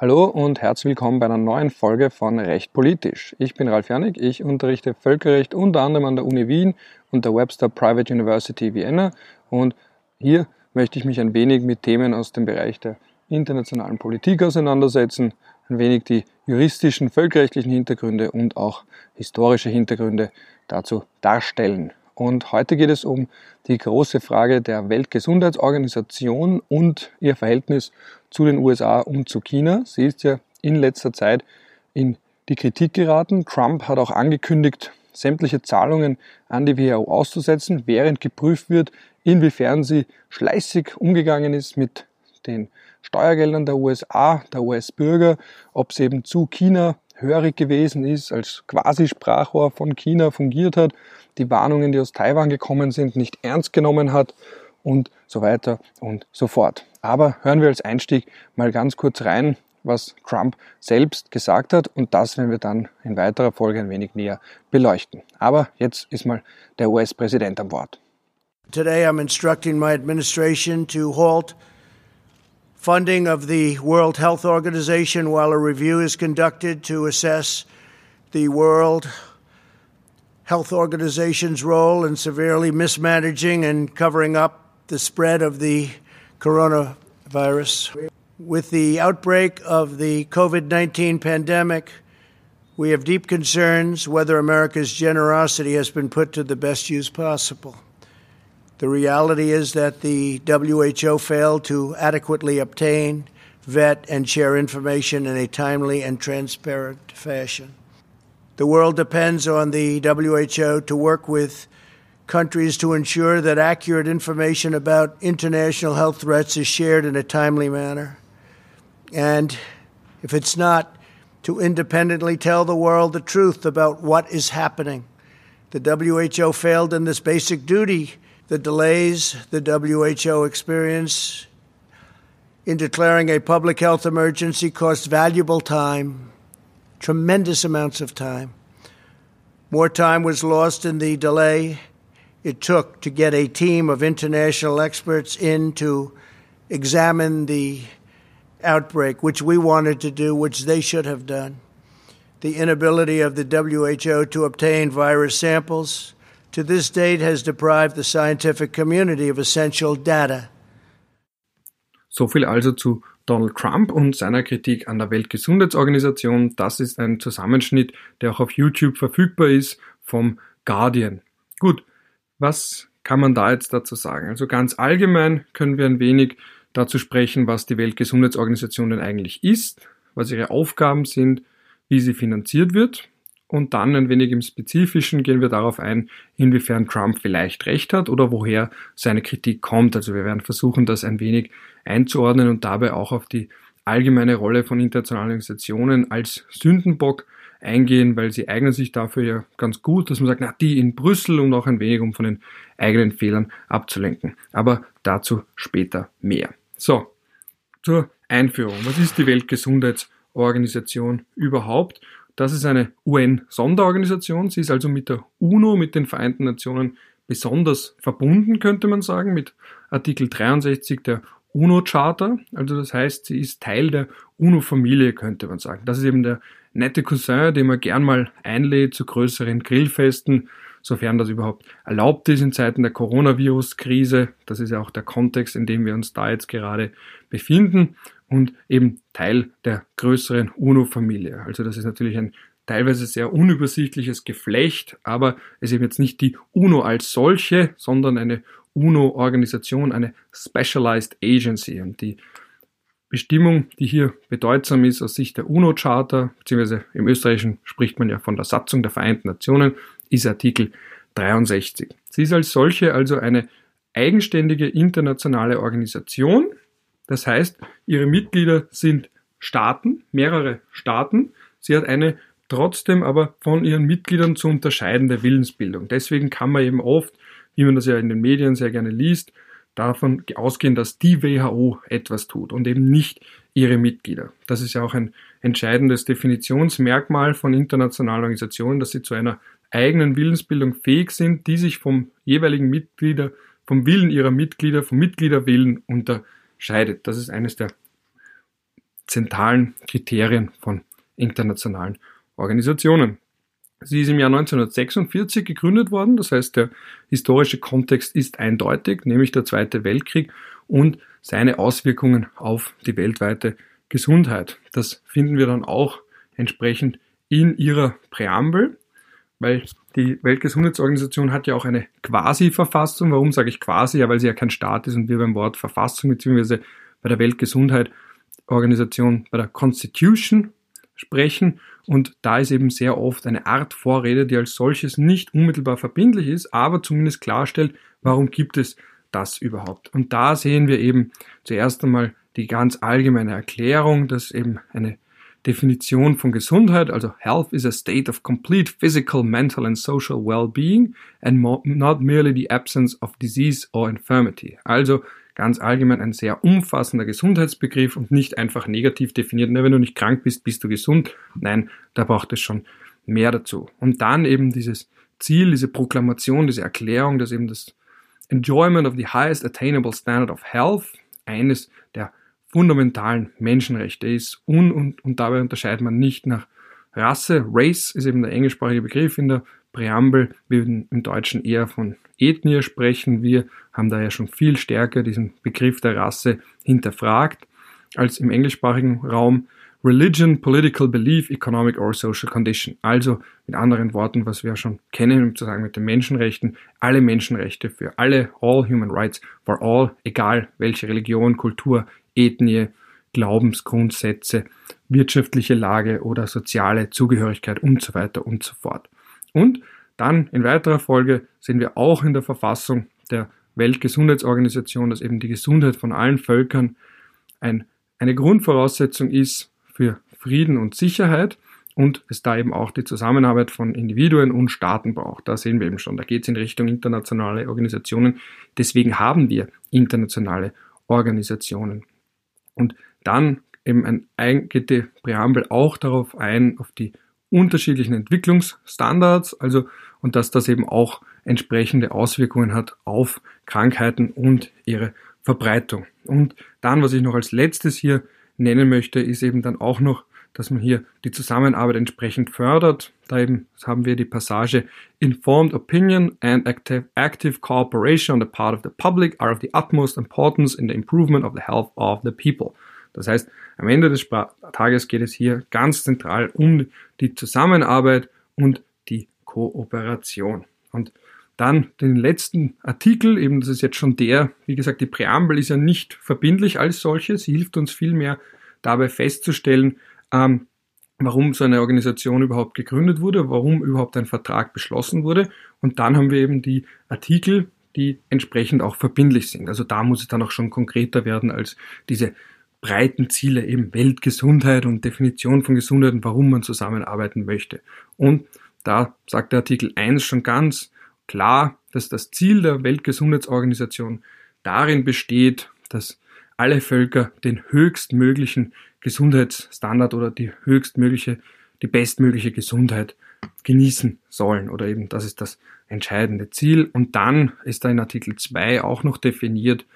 Hallo und herzlich willkommen bei einer neuen Folge von Recht Politisch. Ich bin Ralf Janik, ich unterrichte Völkerrecht unter anderem an der Uni Wien und der Webster Private University Vienna und hier möchte ich mich ein wenig mit Themen aus dem Bereich der internationalen Politik auseinandersetzen, ein wenig die juristischen, völkerrechtlichen Hintergründe und auch historische Hintergründe dazu darstellen. Und heute geht es um die große Frage der Weltgesundheitsorganisation und ihr Verhältnis zu den USA und zu China. Sie ist ja in letzter Zeit in die Kritik geraten. Trump hat auch angekündigt, sämtliche Zahlungen an die WHO auszusetzen, während geprüft wird, inwiefern sie schleißig umgegangen ist mit den Steuergeldern der USA, der US-Bürger, ob sie eben zu China hörig gewesen ist, als quasi Sprachrohr von China fungiert hat, die Warnungen, die aus Taiwan gekommen sind, nicht ernst genommen hat und so weiter und so fort. Aber hören wir als Einstieg mal ganz kurz rein, was Trump selbst gesagt hat und das werden wir dann in weiterer Folge ein wenig näher beleuchten. Aber jetzt ist mal der US-Präsident am Wort. Today I'm instructing my administration to halt funding of the World Health Organization while a review is conducted to assess the World Health Organization's role in severely mismanaging and covering up the spread of the coronavirus. With the outbreak of the COVID 19 pandemic, we have deep concerns whether America's generosity has been put to the best use possible. The reality is that the WHO failed to adequately obtain, vet, and share information in a timely and transparent fashion. The world depends on the WHO to work with countries to ensure that accurate information about international health threats is shared in a timely manner. And if it's not, to independently tell the world the truth about what is happening. The WHO failed in this basic duty the delays the WHO experienced in declaring a public health emergency cost valuable time, tremendous amounts of time. More time was lost in the delay it took to get a team of international experts in to examine the outbreak, which we wanted to do, which they should have done. The inability of the WHO to obtain virus samples to this date has deprived the scientific community of essential data. So viel also zu Donald Trump und seiner Kritik an der Weltgesundheitsorganisation. Das ist ein Zusammenschnitt, der auch auf YouTube verfügbar ist vom Guardian. Gut, was kann man da jetzt dazu sagen? Also ganz allgemein können wir ein wenig dazu sprechen, was die Weltgesundheitsorganisation denn eigentlich ist, was ihre Aufgaben sind, wie sie finanziert wird. Und dann ein wenig im Spezifischen gehen wir darauf ein, inwiefern Trump vielleicht recht hat oder woher seine Kritik kommt. Also wir werden versuchen, das ein wenig einzuordnen und dabei auch auf die allgemeine Rolle von internationalen Organisationen als Sündenbock eingehen, weil sie eignen sich dafür ja ganz gut, dass man sagt, na, die in Brüssel und auch ein wenig, um von den eigenen Fehlern abzulenken. Aber dazu später mehr. So, zur Einführung. Was ist die Weltgesundheitsorganisation überhaupt? Das ist eine UN-Sonderorganisation. Sie ist also mit der UNO, mit den Vereinten Nationen besonders verbunden, könnte man sagen, mit Artikel 63 der UNO-Charta. Also das heißt, sie ist Teil der UNO-Familie, könnte man sagen. Das ist eben der nette Cousin, den man gern mal einlädt zu größeren Grillfesten, sofern das überhaupt erlaubt ist in Zeiten der Coronavirus-Krise. Das ist ja auch der Kontext, in dem wir uns da jetzt gerade befinden und eben Teil der größeren UNO-Familie. Also das ist natürlich ein teilweise sehr unübersichtliches Geflecht, aber es ist eben jetzt nicht die UNO als solche, sondern eine UNO-Organisation, eine Specialized Agency. Und die Bestimmung, die hier bedeutsam ist aus Sicht der UNO-Charta, beziehungsweise im Österreichischen spricht man ja von der Satzung der Vereinten Nationen, ist Artikel 63. Sie ist als solche also eine eigenständige internationale Organisation. Das heißt, ihre Mitglieder sind Staaten, mehrere Staaten. Sie hat eine trotzdem aber von ihren Mitgliedern zu unterscheidende Willensbildung. Deswegen kann man eben oft, wie man das ja in den Medien sehr gerne liest, davon ausgehen, dass die WHO etwas tut und eben nicht ihre Mitglieder. Das ist ja auch ein entscheidendes Definitionsmerkmal von internationalen Organisationen, dass sie zu einer eigenen Willensbildung fähig sind, die sich vom jeweiligen Mitglieder, vom Willen ihrer Mitglieder, vom Mitgliederwillen unterscheidet. Das ist eines der zentralen Kriterien von internationalen Organisationen. Sie ist im Jahr 1946 gegründet worden, das heißt der historische Kontext ist eindeutig, nämlich der Zweite Weltkrieg und seine Auswirkungen auf die weltweite Gesundheit. Das finden wir dann auch entsprechend in ihrer Präambel, weil die Weltgesundheitsorganisation hat ja auch eine Quasi-Verfassung. Warum sage ich quasi? Ja, weil sie ja kein Staat ist und wir beim Wort Verfassung bzw. bei der Weltgesundheitsorganisation bei der Constitution sprechen. Und da ist eben sehr oft eine Art Vorrede, die als solches nicht unmittelbar verbindlich ist, aber zumindest klarstellt, warum gibt es das überhaupt. Und da sehen wir eben zuerst einmal die ganz allgemeine Erklärung, dass eben eine Definition von Gesundheit, also Health is a state of complete physical, mental and social well-being and not merely the absence of disease or infirmity. Also ganz allgemein ein sehr umfassender Gesundheitsbegriff und nicht einfach negativ definiert. wenn du nicht krank bist, bist du gesund. Nein, da braucht es schon mehr dazu. Und dann eben dieses Ziel, diese Proklamation, diese Erklärung, dass eben das Enjoyment of the highest attainable standard of health eines der fundamentalen Menschenrechte ist. Und, und, und dabei unterscheidet man nicht nach Rasse. Race ist eben der englischsprachige Begriff in der Präambel. Wir würden im Deutschen eher von Ethnie sprechen. Wir haben da ja schon viel stärker diesen Begriff der Rasse hinterfragt als im englischsprachigen Raum. Religion, Political Belief, Economic or Social Condition. Also mit anderen Worten, was wir schon kennen, um zu sagen mit den Menschenrechten, alle Menschenrechte für alle, all human rights for all, egal welche Religion, Kultur, Ethnie, Glaubensgrundsätze, wirtschaftliche Lage oder soziale Zugehörigkeit und so weiter und so fort. Und dann in weiterer Folge sehen wir auch in der Verfassung der Weltgesundheitsorganisation, dass eben die Gesundheit von allen Völkern ein, eine Grundvoraussetzung ist für Frieden und Sicherheit und es da eben auch die Zusammenarbeit von Individuen und Staaten braucht. Da sehen wir eben schon, da geht es in Richtung internationale Organisationen. Deswegen haben wir internationale Organisationen. Und dann eben ein, die Präambel auch darauf ein, auf die unterschiedlichen Entwicklungsstandards, also und dass das eben auch entsprechende Auswirkungen hat auf Krankheiten und ihre Verbreitung. Und dann, was ich noch als letztes hier nennen möchte, ist eben dann auch noch, dass man hier die Zusammenarbeit entsprechend fördert. Da eben haben wir die Passage Informed opinion and active, active cooperation on the part of the public are of the utmost importance in the improvement of the health of the people. Das heißt, am Ende des Tages geht es hier ganz zentral um die Zusammenarbeit und die Kooperation. Und dann den letzten Artikel, eben das ist jetzt schon der, wie gesagt, die Präambel ist ja nicht verbindlich als solche, sie hilft uns vielmehr dabei festzustellen, ähm, warum so eine Organisation überhaupt gegründet wurde, warum überhaupt ein Vertrag beschlossen wurde. Und dann haben wir eben die Artikel, die entsprechend auch verbindlich sind. Also da muss es dann auch schon konkreter werden als diese breiten Ziele, eben Weltgesundheit und Definition von Gesundheit und warum man zusammenarbeiten möchte. Und da sagt der Artikel 1 schon ganz klar, dass das Ziel der Weltgesundheitsorganisation darin besteht, dass alle Völker den höchstmöglichen Gesundheitsstandard oder die höchstmögliche, die bestmögliche Gesundheit genießen sollen oder eben das ist das entscheidende Ziel. Und dann ist da in Artikel 2 auch noch definiert,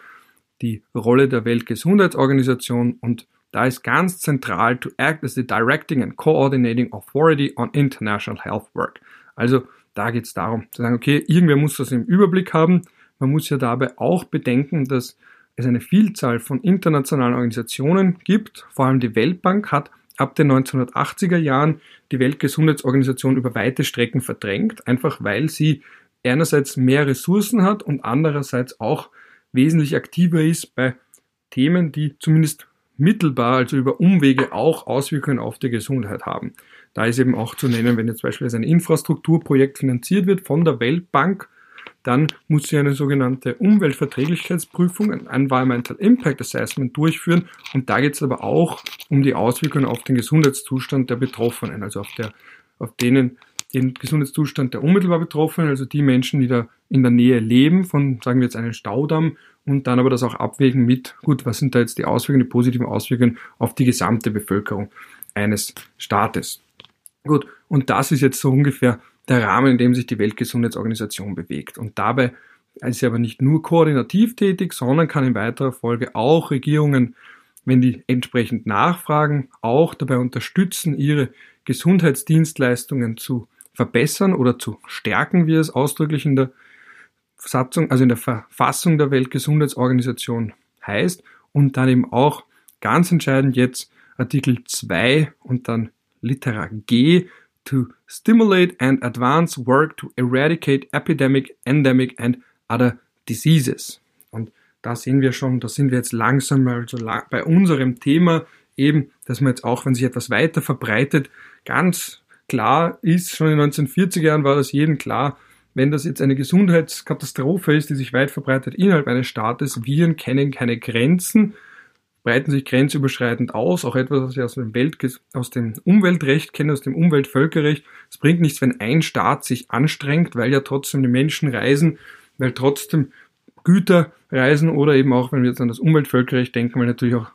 die Rolle der Weltgesundheitsorganisation und da ist ganz zentral to act as the directing and coordinating authority on international health work. Also da geht es darum zu sagen, okay, irgendwer muss das im Überblick haben. Man muss ja dabei auch bedenken, dass es eine Vielzahl von internationalen Organisationen gibt. Vor allem die Weltbank hat ab den 1980er Jahren die Weltgesundheitsorganisation über weite Strecken verdrängt, einfach weil sie einerseits mehr Ressourcen hat und andererseits auch wesentlich aktiver ist bei Themen, die zumindest mittelbar, also über Umwege auch Auswirkungen auf die Gesundheit haben. Da ist eben auch zu nennen, wenn jetzt beispielsweise ein Infrastrukturprojekt finanziert wird von der Weltbank, dann muss sie eine sogenannte Umweltverträglichkeitsprüfung, ein Environmental Impact Assessment durchführen. Und da geht es aber auch um die Auswirkungen auf den Gesundheitszustand der Betroffenen, also auf, der, auf denen den Gesundheitszustand der unmittelbar Betroffenen, also die Menschen, die da in der Nähe leben, von, sagen wir jetzt, einem Staudamm und dann aber das auch abwägen mit, gut, was sind da jetzt die Auswirkungen, die positiven Auswirkungen auf die gesamte Bevölkerung eines Staates. Gut, und das ist jetzt so ungefähr der Rahmen, in dem sich die Weltgesundheitsorganisation bewegt. Und dabei ist sie aber nicht nur koordinativ tätig, sondern kann in weiterer Folge auch Regierungen wenn die entsprechend nachfragen, auch dabei unterstützen, ihre Gesundheitsdienstleistungen zu verbessern oder zu stärken, wie es ausdrücklich in der Satzung, also in der Verfassung der Weltgesundheitsorganisation heißt und dann eben auch ganz entscheidend jetzt Artikel 2 und dann Litera G to stimulate and advance work to eradicate epidemic, endemic and other diseases. Und da sehen wir schon, da sind wir jetzt langsam bei unserem Thema eben, dass man jetzt auch, wenn sich etwas weiter verbreitet, ganz klar ist, schon in den 1940er Jahren war das jedem klar, wenn das jetzt eine Gesundheitskatastrophe ist, die sich weit verbreitet innerhalb eines Staates, Viren kennen keine Grenzen, breiten sich grenzüberschreitend aus, auch etwas, was wir aus dem, Welt, aus dem Umweltrecht kennen, aus dem Umweltvölkerrecht. Es bringt nichts, wenn ein Staat sich anstrengt, weil ja trotzdem die Menschen reisen, weil trotzdem Güter reisen oder eben auch, wenn wir jetzt an das Umweltvölkerrecht denken, weil natürlich auch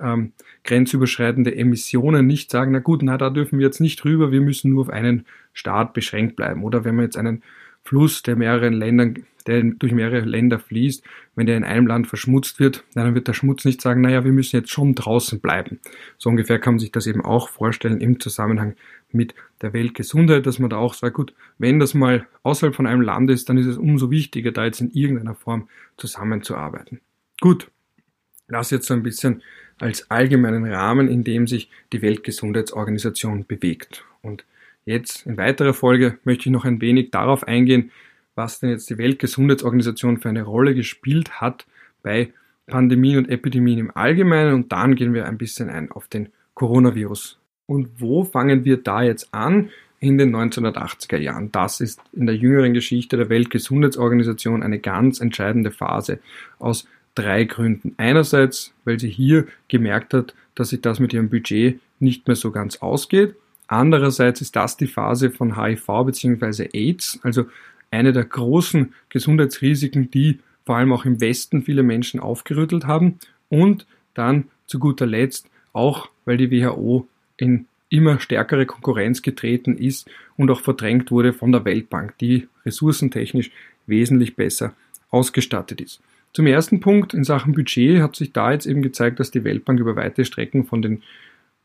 ähm, grenzüberschreitende Emissionen nicht sagen, na gut, na da dürfen wir jetzt nicht rüber, wir müssen nur auf einen Staat beschränkt bleiben. Oder wenn wir jetzt einen Fluss, der mehreren Ländern, der durch mehrere Länder fließt, wenn der in einem Land verschmutzt wird, dann wird der Schmutz nicht sagen, naja, wir müssen jetzt schon draußen bleiben. So ungefähr kann man sich das eben auch vorstellen im Zusammenhang mit der Weltgesundheit, dass man da auch sagt, gut, wenn das mal außerhalb von einem Land ist, dann ist es umso wichtiger, da jetzt in irgendeiner Form zusammenzuarbeiten. Gut, das jetzt so ein bisschen als allgemeinen Rahmen, in dem sich die Weltgesundheitsorganisation bewegt. Und Jetzt in weiterer Folge möchte ich noch ein wenig darauf eingehen, was denn jetzt die Weltgesundheitsorganisation für eine Rolle gespielt hat bei Pandemien und Epidemien im Allgemeinen und dann gehen wir ein bisschen ein auf den Coronavirus. Und wo fangen wir da jetzt an? In den 1980er Jahren. Das ist in der jüngeren Geschichte der Weltgesundheitsorganisation eine ganz entscheidende Phase aus drei Gründen. Einerseits, weil sie hier gemerkt hat, dass sich das mit ihrem Budget nicht mehr so ganz ausgeht. Andererseits ist das die Phase von HIV bzw. AIDS, also eine der großen Gesundheitsrisiken, die vor allem auch im Westen viele Menschen aufgerüttelt haben. Und dann zu guter Letzt auch, weil die WHO in immer stärkere Konkurrenz getreten ist und auch verdrängt wurde von der Weltbank, die ressourcentechnisch wesentlich besser ausgestattet ist. Zum ersten Punkt in Sachen Budget hat sich da jetzt eben gezeigt, dass die Weltbank über weite Strecken von den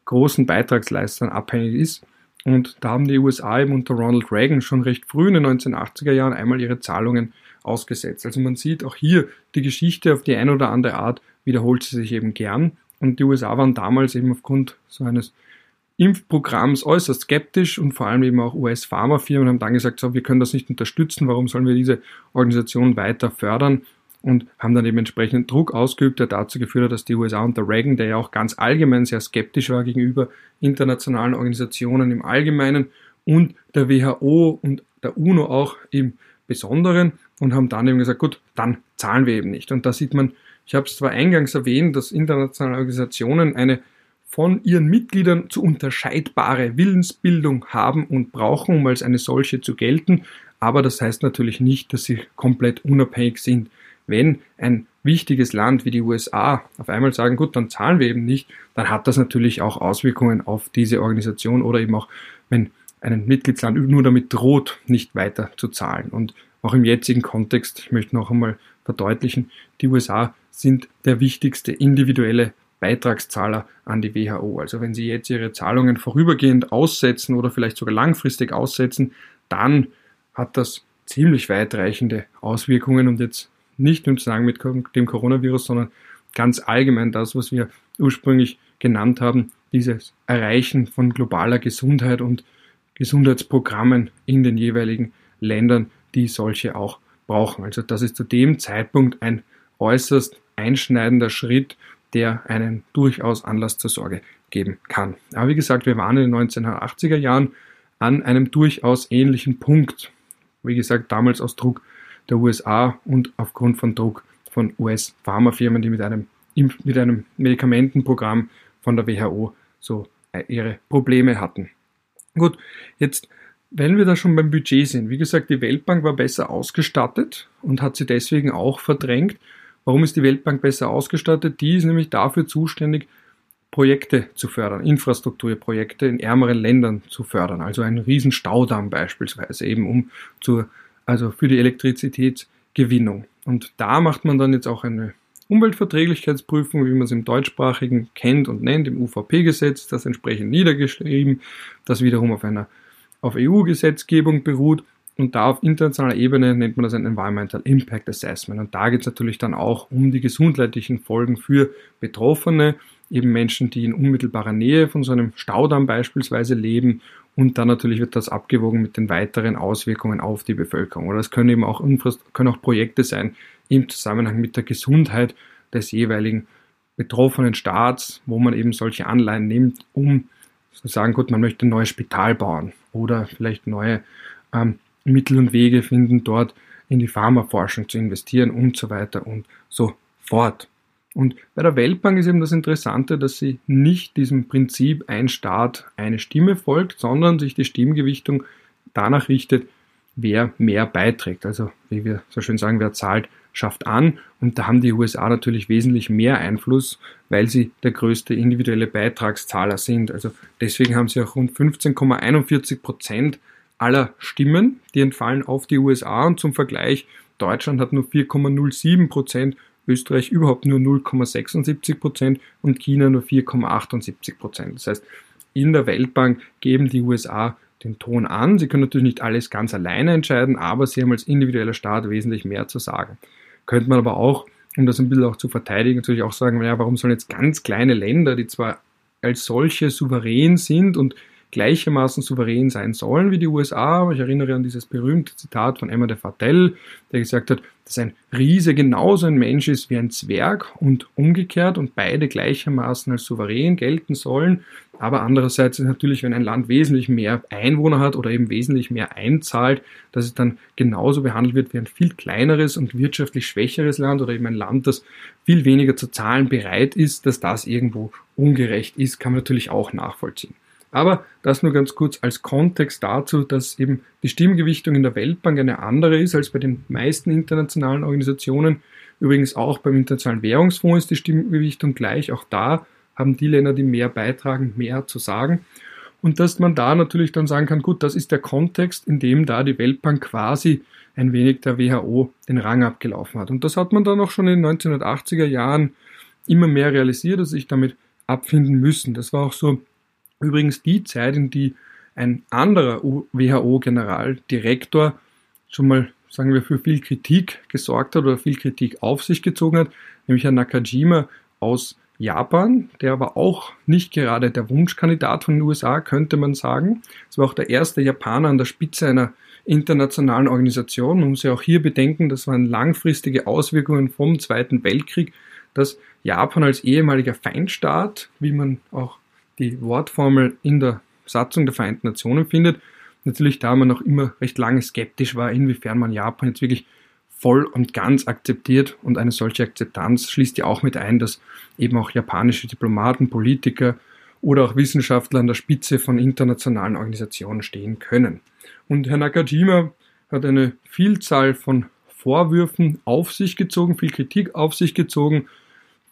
großen Beitragsleistern abhängig ist. Und da haben die USA eben unter Ronald Reagan schon recht früh in den 1980er Jahren einmal ihre Zahlungen ausgesetzt. Also man sieht auch hier die Geschichte auf die eine oder andere Art wiederholt sie sich eben gern. Und die USA waren damals eben aufgrund so eines Impfprogramms äußerst skeptisch und vor allem eben auch US-Pharmafirmen haben dann gesagt, so, wir können das nicht unterstützen, warum sollen wir diese Organisation weiter fördern? Und haben dann eben entsprechenden Druck ausgeübt, der dazu geführt hat, dass die USA unter Reagan, der ja auch ganz allgemein sehr skeptisch war gegenüber internationalen Organisationen im Allgemeinen und der WHO und der UNO auch im Besonderen und haben dann eben gesagt, gut, dann zahlen wir eben nicht. Und da sieht man, ich habe es zwar eingangs erwähnt, dass internationale Organisationen eine von ihren Mitgliedern zu unterscheidbare Willensbildung haben und brauchen, um als eine solche zu gelten, aber das heißt natürlich nicht, dass sie komplett unabhängig sind wenn ein wichtiges Land wie die USA auf einmal sagen, gut, dann zahlen wir eben nicht, dann hat das natürlich auch Auswirkungen auf diese Organisation oder eben auch, wenn ein Mitgliedsland nur damit droht, nicht weiter zu zahlen. Und auch im jetzigen Kontext, ich möchte noch einmal verdeutlichen, die USA sind der wichtigste individuelle Beitragszahler an die WHO. Also wenn sie jetzt ihre Zahlungen vorübergehend aussetzen oder vielleicht sogar langfristig aussetzen, dann hat das ziemlich weitreichende Auswirkungen und jetzt nicht im Zusammenhang mit dem Coronavirus, sondern ganz allgemein das, was wir ursprünglich genannt haben, dieses Erreichen von globaler Gesundheit und Gesundheitsprogrammen in den jeweiligen Ländern, die solche auch brauchen. Also das ist zu dem Zeitpunkt ein äußerst einschneidender Schritt, der einen durchaus Anlass zur Sorge geben kann. Aber wie gesagt, wir waren in den 1980er Jahren an einem durchaus ähnlichen Punkt. Wie gesagt, damals aus Druck der USA und aufgrund von Druck von US-Pharmafirmen, die mit einem, mit einem Medikamentenprogramm von der WHO so äh, ihre Probleme hatten. Gut, jetzt, wenn wir da schon beim Budget sind, wie gesagt, die Weltbank war besser ausgestattet und hat sie deswegen auch verdrängt. Warum ist die Weltbank besser ausgestattet? Die ist nämlich dafür zuständig, Projekte zu fördern, Infrastrukturprojekte in ärmeren Ländern zu fördern, also einen riesen Staudamm beispielsweise, eben um zur also für die Elektrizitätsgewinnung. Und da macht man dann jetzt auch eine Umweltverträglichkeitsprüfung, wie man es im deutschsprachigen kennt und nennt, im UVP-Gesetz, das entsprechend niedergeschrieben, das wiederum auf einer auf EU-Gesetzgebung beruht und da auf internationaler Ebene nennt man das ein Environmental Impact Assessment. Und da geht es natürlich dann auch um die gesundheitlichen Folgen für Betroffene, eben Menschen, die in unmittelbarer Nähe von so einem Staudamm beispielsweise leben. Und dann natürlich wird das abgewogen mit den weiteren Auswirkungen auf die Bevölkerung. Oder es können eben auch, können auch Projekte sein im Zusammenhang mit der Gesundheit des jeweiligen betroffenen Staats, wo man eben solche Anleihen nimmt, um zu sagen, gut, man möchte ein neues Spital bauen oder vielleicht neue ähm, Mittel und Wege finden, dort in die Pharmaforschung zu investieren und so weiter und so fort. Und bei der Weltbank ist eben das Interessante, dass sie nicht diesem Prinzip ein Staat, eine Stimme folgt, sondern sich die Stimmgewichtung danach richtet, wer mehr beiträgt. Also wie wir so schön sagen, wer zahlt, schafft an. Und da haben die USA natürlich wesentlich mehr Einfluss, weil sie der größte individuelle Beitragszahler sind. Also deswegen haben sie auch rund 15,41 Prozent aller Stimmen, die entfallen auf die USA und zum Vergleich, Deutschland hat nur 4,07 Prozent, Österreich überhaupt nur 0,76 Prozent und China nur 4,78 Prozent. Das heißt, in der Weltbank geben die USA den Ton an. Sie können natürlich nicht alles ganz alleine entscheiden, aber sie haben als individueller Staat wesentlich mehr zu sagen. Könnte man aber auch, um das ein bisschen auch zu verteidigen, natürlich auch sagen, ja, warum sollen jetzt ganz kleine Länder, die zwar als solche souverän sind und gleichermaßen souverän sein sollen wie die USA. Ich erinnere an dieses berühmte Zitat von Emma de Fattel, der gesagt hat, dass ein Riese genauso ein Mensch ist wie ein Zwerg und umgekehrt und beide gleichermaßen als souverän gelten sollen. Aber andererseits ist natürlich, wenn ein Land wesentlich mehr Einwohner hat oder eben wesentlich mehr einzahlt, dass es dann genauso behandelt wird wie ein viel kleineres und wirtschaftlich schwächeres Land oder eben ein Land, das viel weniger zu zahlen bereit ist, dass das irgendwo ungerecht ist, kann man natürlich auch nachvollziehen. Aber das nur ganz kurz als Kontext dazu, dass eben die Stimmgewichtung in der Weltbank eine andere ist als bei den meisten internationalen Organisationen. Übrigens auch beim Internationalen Währungsfonds ist die Stimmgewichtung gleich. Auch da haben die Länder, die mehr beitragen, mehr zu sagen. Und dass man da natürlich dann sagen kann, gut, das ist der Kontext, in dem da die Weltbank quasi ein wenig der WHO den Rang abgelaufen hat. Und das hat man dann auch schon in den 1980er Jahren immer mehr realisiert, dass sich damit abfinden müssen. Das war auch so Übrigens die Zeit, in die ein anderer WHO-Generaldirektor schon mal, sagen wir, für viel Kritik gesorgt hat oder viel Kritik auf sich gezogen hat, nämlich Herr Nakajima aus Japan, der war auch nicht gerade der Wunschkandidat von den USA, könnte man sagen. Es war auch der erste Japaner an der Spitze einer internationalen Organisation. Man muss ja auch hier bedenken, das waren langfristige Auswirkungen vom Zweiten Weltkrieg, dass Japan als ehemaliger Feindstaat, wie man auch die Wortformel in der Satzung der Vereinten Nationen findet. Natürlich da man noch immer recht lange skeptisch war, inwiefern man Japan jetzt wirklich voll und ganz akzeptiert und eine solche Akzeptanz schließt ja auch mit ein, dass eben auch japanische Diplomaten, Politiker oder auch Wissenschaftler an der Spitze von internationalen Organisationen stehen können. Und Herr Nakajima hat eine Vielzahl von Vorwürfen auf sich gezogen, viel Kritik auf sich gezogen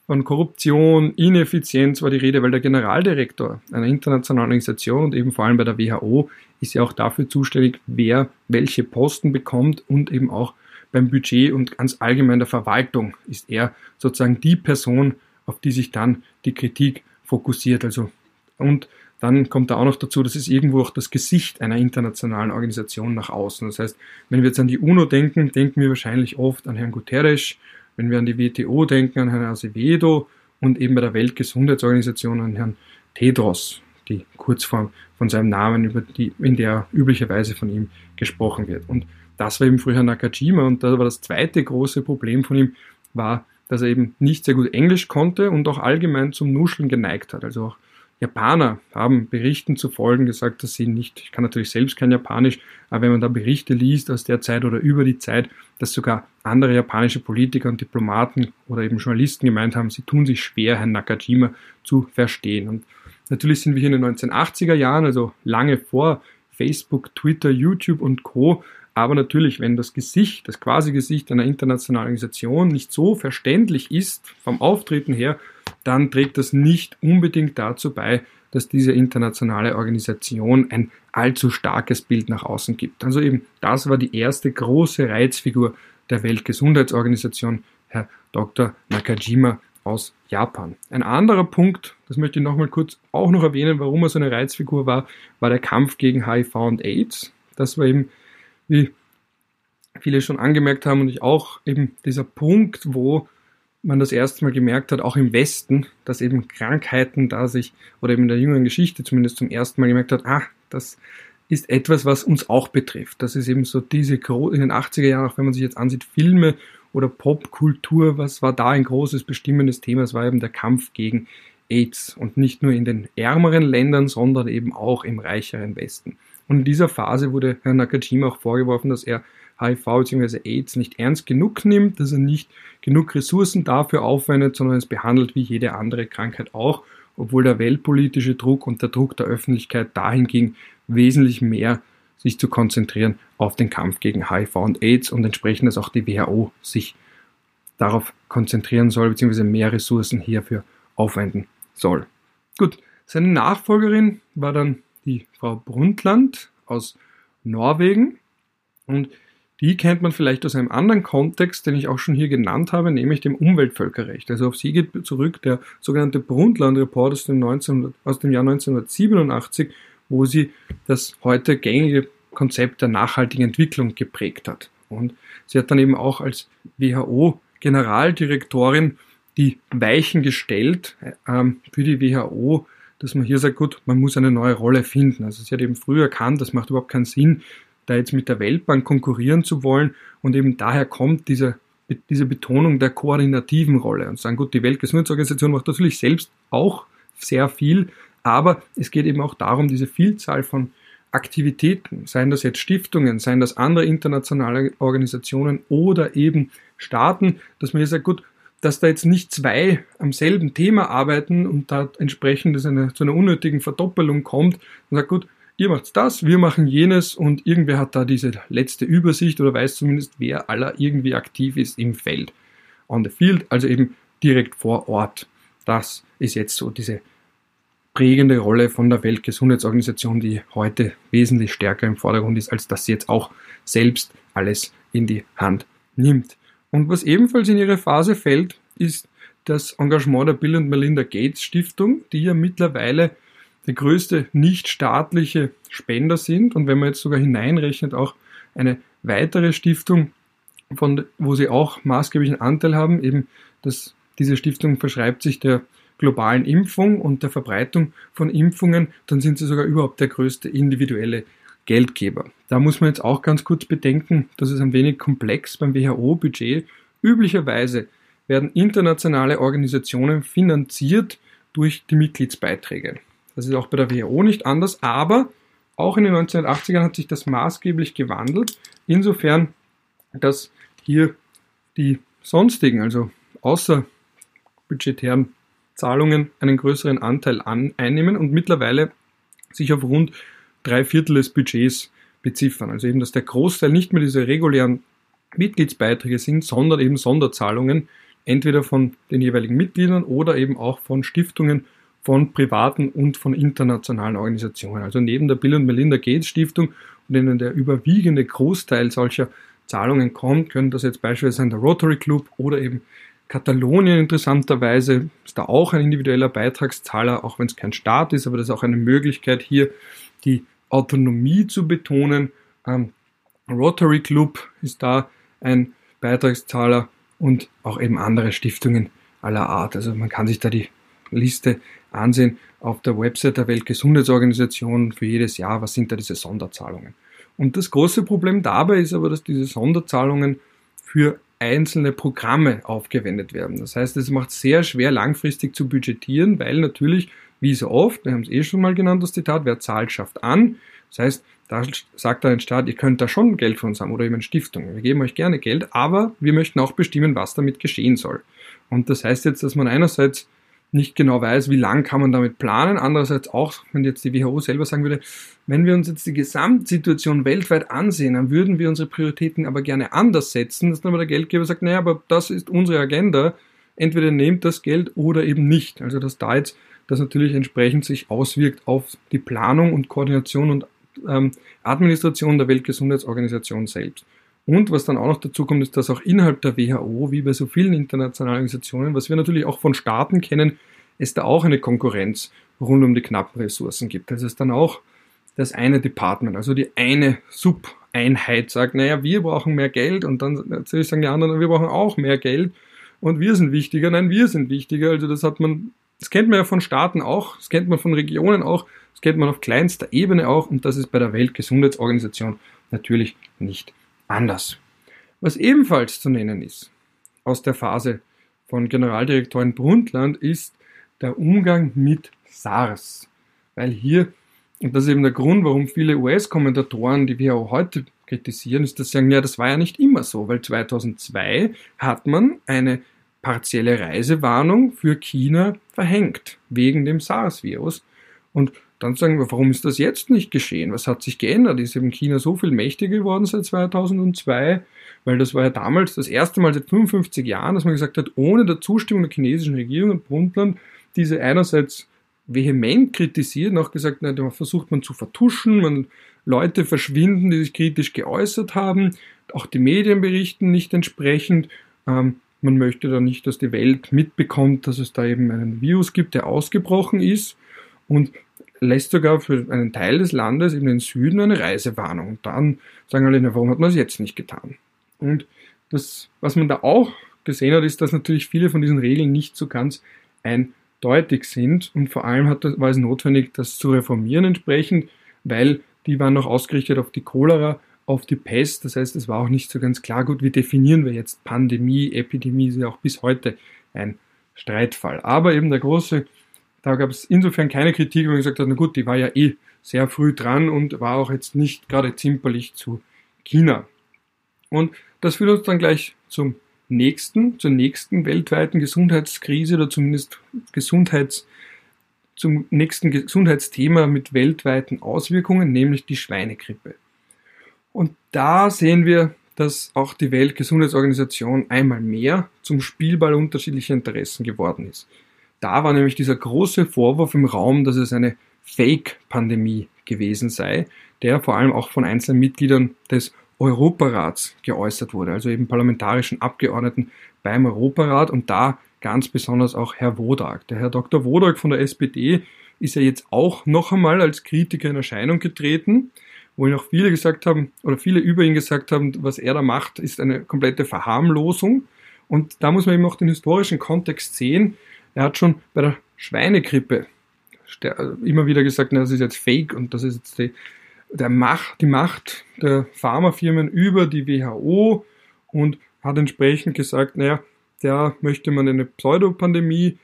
von Korruption, Ineffizienz war die Rede, weil der Generaldirektor einer internationalen Organisation und eben vor allem bei der WHO ist ja auch dafür zuständig, wer welche Posten bekommt und eben auch beim Budget und ganz allgemein der Verwaltung ist er sozusagen die Person, auf die sich dann die Kritik fokussiert. Also und dann kommt da auch noch dazu, das ist irgendwo auch das Gesicht einer internationalen Organisation nach außen. Das heißt, wenn wir jetzt an die UNO denken, denken wir wahrscheinlich oft an Herrn Guterres, wenn wir an die WTO denken, an Herrn Azevedo und eben bei der Weltgesundheitsorganisation an Herrn Tedros, die Kurzform von seinem Namen, über die, in der üblicherweise von ihm gesprochen wird. Und das war eben früher Nakajima und da war das zweite große Problem von ihm, war, dass er eben nicht sehr gut Englisch konnte und auch allgemein zum Nuscheln geneigt hat. Also auch Japaner haben Berichten zu folgen gesagt, dass sie nicht, ich kann natürlich selbst kein Japanisch, aber wenn man da Berichte liest aus der Zeit oder über die Zeit, dass sogar andere japanische Politiker und Diplomaten oder eben Journalisten gemeint haben, sie tun sich schwer, Herrn Nakajima zu verstehen. Und natürlich sind wir hier in den 1980er Jahren, also lange vor Facebook, Twitter, YouTube und Co. Aber natürlich, wenn das Gesicht, das quasi Gesicht einer internationalen Organisation nicht so verständlich ist vom Auftreten her, dann trägt das nicht unbedingt dazu bei, dass diese internationale Organisation ein allzu starkes Bild nach außen gibt. Also eben, das war die erste große Reizfigur der Weltgesundheitsorganisation, Herr Dr. Nakajima aus Japan. Ein anderer Punkt, das möchte ich nochmal kurz auch noch erwähnen, warum er so eine Reizfigur war, war der Kampf gegen HIV und AIDS. Das war eben, wie viele schon angemerkt haben und ich auch, eben dieser Punkt, wo man das erste Mal gemerkt hat, auch im Westen, dass eben Krankheiten da sich, oder eben in der jüngeren Geschichte zumindest zum ersten Mal gemerkt hat, ah, das ist etwas, was uns auch betrifft. Das ist eben so diese, in den 80er Jahren, auch wenn man sich jetzt ansieht, Filme oder Popkultur, was war da ein großes bestimmendes Thema? Es war eben der Kampf gegen AIDS und nicht nur in den ärmeren Ländern, sondern eben auch im reicheren Westen. Und in dieser Phase wurde Herrn Nakajima auch vorgeworfen, dass er HIV bzw. AIDS nicht ernst genug nimmt, dass er nicht genug Ressourcen dafür aufwendet, sondern es behandelt wie jede andere Krankheit auch, obwohl der weltpolitische Druck und der Druck der Öffentlichkeit dahin ging, wesentlich mehr sich zu konzentrieren auf den Kampf gegen HIV und AIDS und entsprechend, dass auch die WHO sich darauf konzentrieren soll, beziehungsweise mehr Ressourcen hierfür aufwenden soll. Gut, seine Nachfolgerin war dann die Frau Brundtland aus Norwegen und die kennt man vielleicht aus einem anderen Kontext, den ich auch schon hier genannt habe, nämlich dem Umweltvölkerrecht. Also auf sie geht zurück der sogenannte Brundtland-Report aus, aus dem Jahr 1987, wo sie das heute gängige Konzept der nachhaltigen Entwicklung geprägt hat. Und sie hat dann eben auch als WHO-Generaldirektorin die Weichen gestellt ähm, für die WHO, dass man hier sagt, gut, man muss eine neue Rolle finden. Also sie hat eben früher erkannt, das macht überhaupt keinen Sinn, da jetzt mit der Weltbank konkurrieren zu wollen. Und eben daher kommt diese, diese Betonung der koordinativen Rolle und sagen, gut, die Weltgesundheitsorganisation macht natürlich selbst auch sehr viel, aber es geht eben auch darum, diese Vielzahl von Aktivitäten, seien das jetzt Stiftungen, seien das andere internationale Organisationen oder eben Staaten, dass man hier sagt, gut, dass da jetzt nicht zwei am selben Thema arbeiten und da entsprechend eine, zu einer unnötigen Verdoppelung kommt und sagt, gut, ihr macht das, wir machen jenes und irgendwer hat da diese letzte Übersicht oder weiß zumindest, wer aller irgendwie aktiv ist im Feld. On the field, also eben direkt vor Ort. Das ist jetzt so diese prägende Rolle von der Weltgesundheitsorganisation, die heute wesentlich stärker im Vordergrund ist, als dass sie jetzt auch selbst alles in die Hand nimmt. Und was ebenfalls in ihre Phase fällt, ist das Engagement der Bill und Melinda Gates Stiftung, die ja mittlerweile der größte nichtstaatliche Spender sind und wenn man jetzt sogar hineinrechnet, auch eine weitere Stiftung, von, wo sie auch maßgeblichen Anteil haben, eben dass diese Stiftung verschreibt sich der globalen Impfung und der Verbreitung von Impfungen, dann sind sie sogar überhaupt der größte individuelle Geldgeber. Da muss man jetzt auch ganz kurz bedenken, das ist ein wenig komplex beim WHO-Budget. Üblicherweise werden internationale Organisationen finanziert durch die Mitgliedsbeiträge. Das ist auch bei der WHO nicht anders, aber auch in den 1980ern hat sich das maßgeblich gewandelt, insofern, dass hier die sonstigen, also außerbudgetären Zahlungen einen größeren Anteil an, einnehmen und mittlerweile sich auf rund drei Viertel des Budgets beziffern. Also eben, dass der Großteil nicht mehr diese regulären Mitgliedsbeiträge sind, sondern eben Sonderzahlungen, entweder von den jeweiligen Mitgliedern oder eben auch von Stiftungen, von privaten und von internationalen Organisationen. Also neben der Bill und Melinda Gates Stiftung, und denen der überwiegende Großteil solcher Zahlungen kommt, können das jetzt beispielsweise der Rotary Club oder eben Katalonien interessanterweise ist da auch ein individueller Beitragszahler, auch wenn es kein Staat ist, aber das ist auch eine Möglichkeit hier, die Autonomie zu betonen. Ähm, Rotary Club ist da ein Beitragszahler und auch eben andere Stiftungen aller Art. Also man kann sich da die Liste ansehen auf der Website der Weltgesundheitsorganisation für jedes Jahr, was sind da diese Sonderzahlungen. Und das große Problem dabei ist aber, dass diese Sonderzahlungen für einzelne Programme aufgewendet werden. Das heißt, es macht sehr schwer, langfristig zu budgetieren, weil natürlich, wie so oft, wir haben es eh schon mal genannt, das Zitat, wer zahlt, schafft an. Das heißt, da sagt ein Staat, ihr könnt da schon Geld von uns haben oder eben eine Stiftung. Wir geben euch gerne Geld, aber wir möchten auch bestimmen, was damit geschehen soll. Und das heißt jetzt, dass man einerseits nicht genau weiß, wie lang kann man damit planen. Andererseits auch, wenn jetzt die WHO selber sagen würde, wenn wir uns jetzt die Gesamtsituation weltweit ansehen, dann würden wir unsere Prioritäten aber gerne anders setzen, dass dann aber der Geldgeber sagt, naja, aber das ist unsere Agenda. Entweder nehmt das Geld oder eben nicht. Also dass da jetzt das natürlich entsprechend sich auswirkt auf die Planung und Koordination und ähm, Administration der Weltgesundheitsorganisation selbst. Und was dann auch noch dazu kommt, ist, dass auch innerhalb der WHO, wie bei so vielen internationalen Organisationen, was wir natürlich auch von Staaten kennen, es da auch eine Konkurrenz rund um die knappen Ressourcen gibt. Das ist dann auch das eine Department, also die eine Sub-Einheit sagt, naja, wir brauchen mehr Geld und dann natürlich sagen die anderen, wir brauchen auch mehr Geld und wir sind wichtiger, nein, wir sind wichtiger. Also das hat man, das kennt man ja von Staaten auch, das kennt man von Regionen auch, das kennt man auf kleinster Ebene auch und das ist bei der Weltgesundheitsorganisation natürlich nicht anders. Was ebenfalls zu nennen ist aus der Phase von Generaldirektorin Brundtland ist der Umgang mit SARS. Weil hier, und das ist eben der Grund, warum viele US-Kommentatoren die WHO heute kritisieren, ist, dass sie sagen, ja, das war ja nicht immer so, weil 2002 hat man eine partielle Reisewarnung für China verhängt, wegen dem SARS-Virus. Und dann sagen wir, warum ist das jetzt nicht geschehen? Was hat sich geändert? Ist eben China so viel mächtiger geworden seit 2002? Weil das war ja damals das erste Mal seit 55 Jahren, dass man gesagt hat, ohne der Zustimmung der chinesischen Regierung und Brundtland diese einerseits vehement kritisiert auch gesagt, na, da versucht man zu vertuschen, man, Leute verschwinden, die sich kritisch geäußert haben, auch die Medien berichten nicht entsprechend. Ähm, man möchte da nicht, dass die Welt mitbekommt, dass es da eben einen Virus gibt, der ausgebrochen ist und lässt sogar für einen Teil des Landes, eben den Süden, eine Reisewarnung. Dann sagen alle, warum hat man es jetzt nicht getan? Und das, was man da auch gesehen hat, ist, dass natürlich viele von diesen Regeln nicht so ganz eindeutig sind und vor allem hat, war es notwendig, das zu reformieren entsprechend, weil die waren noch ausgerichtet auf die Cholera, auf die Pest. Das heißt, es war auch nicht so ganz klar, gut, wie definieren wir jetzt Pandemie, Epidemie, ist ja auch bis heute ein Streitfall. Aber eben der große, da gab es insofern keine Kritik, wenn man gesagt hat, na gut, die war ja eh sehr früh dran und war auch jetzt nicht gerade zimperlich zu China. Und das führt uns dann gleich zum nächsten, zur nächsten weltweiten Gesundheitskrise oder zumindest Gesundheits, zum nächsten Gesundheitsthema mit weltweiten Auswirkungen, nämlich die Schweinegrippe. Und da sehen wir, dass auch die Weltgesundheitsorganisation einmal mehr zum Spielball unterschiedlicher Interessen geworden ist. Da war nämlich dieser große Vorwurf im Raum, dass es eine Fake-Pandemie gewesen sei, der vor allem auch von einzelnen Mitgliedern des Europarats geäußert wurde, also eben parlamentarischen Abgeordneten beim Europarat und da ganz besonders auch Herr Wodak. Der Herr Dr. Wodak von der SPD ist ja jetzt auch noch einmal als Kritiker in Erscheinung getreten, wo ihn auch viele gesagt haben, oder viele über ihn gesagt haben, was er da macht, ist eine komplette Verharmlosung. Und da muss man eben auch den historischen Kontext sehen. Er hat schon bei der Schweinegrippe immer wieder gesagt, na, das ist jetzt Fake und das ist jetzt die der Macht, die Macht der Pharmafirmen über die WHO und hat entsprechend gesagt, naja, da möchte man eine Pseudopandemie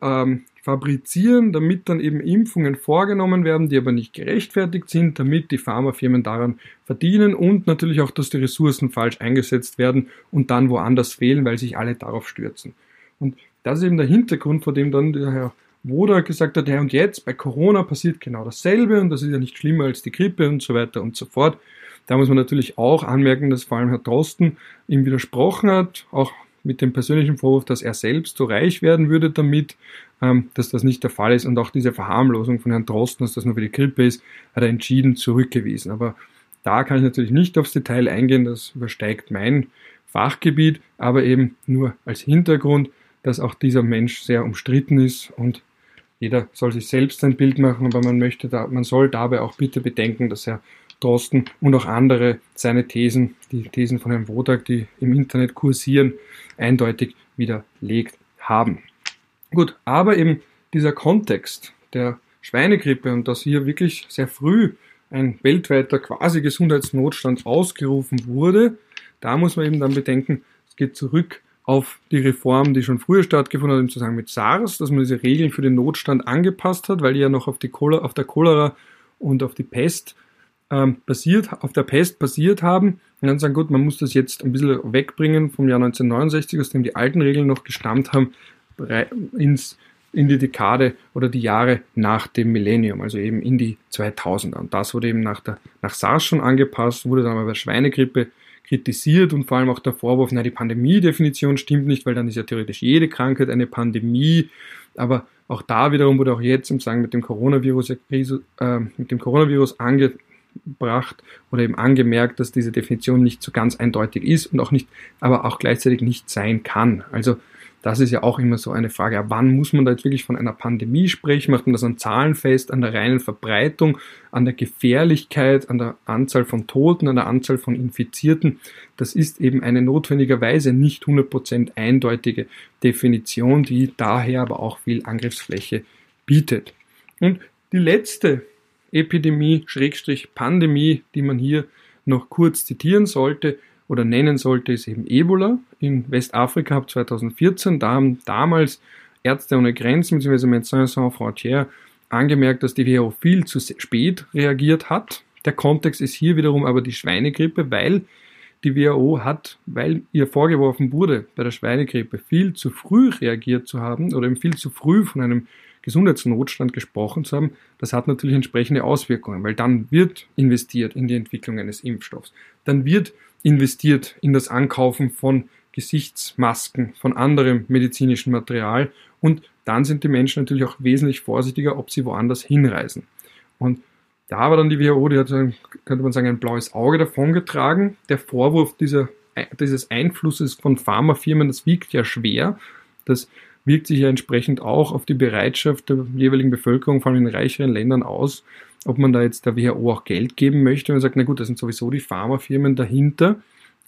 ähm, fabrizieren, damit dann eben Impfungen vorgenommen werden, die aber nicht gerechtfertigt sind, damit die Pharmafirmen daran verdienen und natürlich auch, dass die Ressourcen falsch eingesetzt werden und dann woanders fehlen, weil sich alle darauf stürzen. Und das ist eben der Hintergrund, vor dem dann der Herr wo er gesagt hat, ja und jetzt bei Corona passiert genau dasselbe und das ist ja nicht schlimmer als die Grippe und so weiter und so fort. Da muss man natürlich auch anmerken, dass vor allem Herr Drosten ihm widersprochen hat, auch mit dem persönlichen Vorwurf, dass er selbst so reich werden würde damit, ähm, dass das nicht der Fall ist und auch diese Verharmlosung von Herrn Drosten, dass das nur für die Grippe ist, hat er entschieden zurückgewiesen. Aber da kann ich natürlich nicht aufs Detail eingehen, das übersteigt mein Fachgebiet, aber eben nur als Hintergrund, dass auch dieser Mensch sehr umstritten ist und jeder soll sich selbst ein Bild machen, aber man möchte da, man soll dabei auch bitte bedenken, dass Herr Drosten und auch andere seine Thesen, die Thesen von Herrn Wodak, die im Internet kursieren, eindeutig widerlegt haben. Gut, aber eben dieser Kontext der Schweinegrippe und dass hier wirklich sehr früh ein weltweiter quasi Gesundheitsnotstand ausgerufen wurde, da muss man eben dann bedenken, es geht zurück auf die Reform, die schon früher stattgefunden hat, im Zusammenhang mit SARS, dass man diese Regeln für den Notstand angepasst hat, weil die ja noch auf, die Cholera, auf der Cholera und auf die Pest ähm, basiert, auf der Pest basiert haben. Und dann sagen, gut, man muss das jetzt ein bisschen wegbringen vom Jahr 1969, aus dem die alten Regeln noch gestammt haben, ins, in die Dekade oder die Jahre nach dem Millennium, also eben in die 2000er. Und das wurde eben nach, der, nach SARS schon angepasst, wurde dann aber bei Schweinegrippe kritisiert und vor allem auch der Vorwurf, na, die Pandemie-Definition stimmt nicht, weil dann ist ja theoretisch jede Krankheit eine Pandemie. Aber auch da wiederum wurde auch jetzt im Sagen mit dem Coronavirus, äh, mit dem Coronavirus ange, angebracht oder eben angemerkt, dass diese Definition nicht so ganz eindeutig ist und auch nicht, aber auch gleichzeitig nicht sein kann. Also das ist ja auch immer so eine Frage, wann muss man da jetzt wirklich von einer Pandemie sprechen? Macht man das an Zahlen fest, an der reinen Verbreitung, an der Gefährlichkeit, an der Anzahl von Toten, an der Anzahl von Infizierten? Das ist eben eine notwendigerweise nicht 100% eindeutige Definition, die daher aber auch viel Angriffsfläche bietet. Und die letzte Epidemie, Schrägstrich Pandemie, die man hier noch kurz zitieren sollte, oder nennen sollte, ist eben Ebola in Westafrika ab 2014. Da haben damals Ärzte ohne Grenzen bzw. Médecins Sans Frontières angemerkt, dass die WHO viel zu spät reagiert hat. Der Kontext ist hier wiederum aber die Schweinegrippe, weil die WHO hat, weil ihr vorgeworfen wurde, bei der Schweinegrippe viel zu früh reagiert zu haben oder eben viel zu früh von einem Gesundheitsnotstand gesprochen zu haben, das hat natürlich entsprechende Auswirkungen, weil dann wird investiert in die Entwicklung eines Impfstoffs. Dann wird investiert in das Ankaufen von Gesichtsmasken, von anderem medizinischem Material und dann sind die Menschen natürlich auch wesentlich vorsichtiger, ob sie woanders hinreisen. Und da war dann die WHO, die hat, könnte man sagen, ein blaues Auge davongetragen. Der Vorwurf dieser, dieses Einflusses von Pharmafirmen, das wiegt ja schwer. Das wirkt sich ja entsprechend auch auf die Bereitschaft der jeweiligen Bevölkerung, vor allem in reicheren Ländern aus, ob man da jetzt der WHO auch Geld geben möchte und sagt, na gut, das sind sowieso die Pharmafirmen dahinter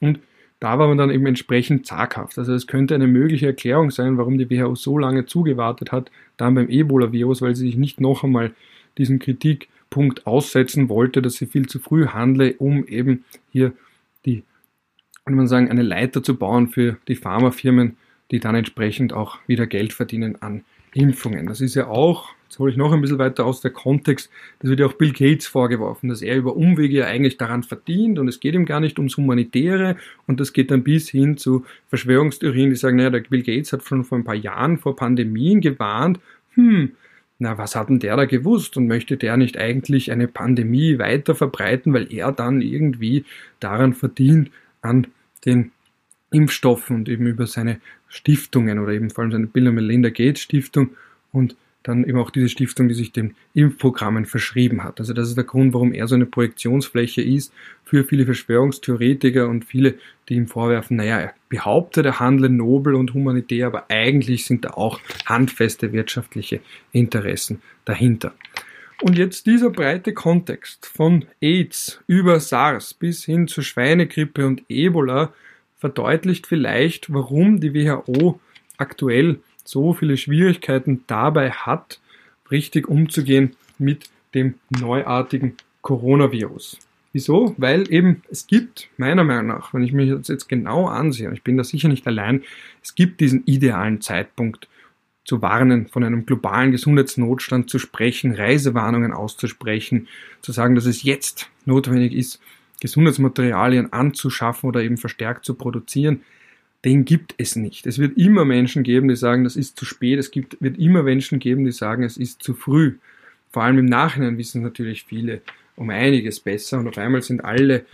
und da war man dann eben entsprechend zaghaft. Also es könnte eine mögliche Erklärung sein, warum die WHO so lange zugewartet hat, dann beim Ebola-Virus, weil sie sich nicht noch einmal diesen Kritikpunkt aussetzen wollte, dass sie viel zu früh handle, um eben hier die, kann man sagen, eine Leiter zu bauen für die Pharmafirmen, die dann entsprechend auch wieder Geld verdienen an Impfungen. Das ist ja auch, jetzt hole ich noch ein bisschen weiter aus der Kontext, das wird ja auch Bill Gates vorgeworfen, dass er über Umwege ja eigentlich daran verdient und es geht ihm gar nicht ums Humanitäre und das geht dann bis hin zu Verschwörungstheorien, die sagen, naja, der Bill Gates hat schon vor ein paar Jahren vor Pandemien gewarnt, hm, na, was hat denn der da gewusst und möchte der nicht eigentlich eine Pandemie weiter verbreiten, weil er dann irgendwie daran verdient an den Impfstoffen und eben über seine Stiftungen oder eben vor allem seine Bill und Melinda Gates Stiftung und dann eben auch diese Stiftung, die sich den Impfprogrammen verschrieben hat. Also das ist der Grund, warum er so eine Projektionsfläche ist für viele Verschwörungstheoretiker und viele, die ihm vorwerfen, naja, er behauptet, er handle nobel und humanitär, aber eigentlich sind da auch handfeste wirtschaftliche Interessen dahinter. Und jetzt dieser breite Kontext von AIDS über SARS bis hin zur Schweinegrippe und Ebola verdeutlicht vielleicht, warum die WHO aktuell so viele Schwierigkeiten dabei hat, richtig umzugehen mit dem neuartigen Coronavirus. Wieso? Weil eben es gibt, meiner Meinung nach, wenn ich mich das jetzt genau ansehe, und ich bin da sicher nicht allein, es gibt diesen idealen Zeitpunkt zu warnen, von einem globalen Gesundheitsnotstand zu sprechen, Reisewarnungen auszusprechen, zu sagen, dass es jetzt notwendig ist, Gesundheitsmaterialien anzuschaffen oder eben verstärkt zu produzieren, den gibt es nicht. Es wird immer Menschen geben, die sagen, das ist zu spät. Es gibt, wird immer Menschen geben, die sagen, es ist zu früh. Vor allem im Nachhinein wissen natürlich viele um einiges besser und auf einmal sind alle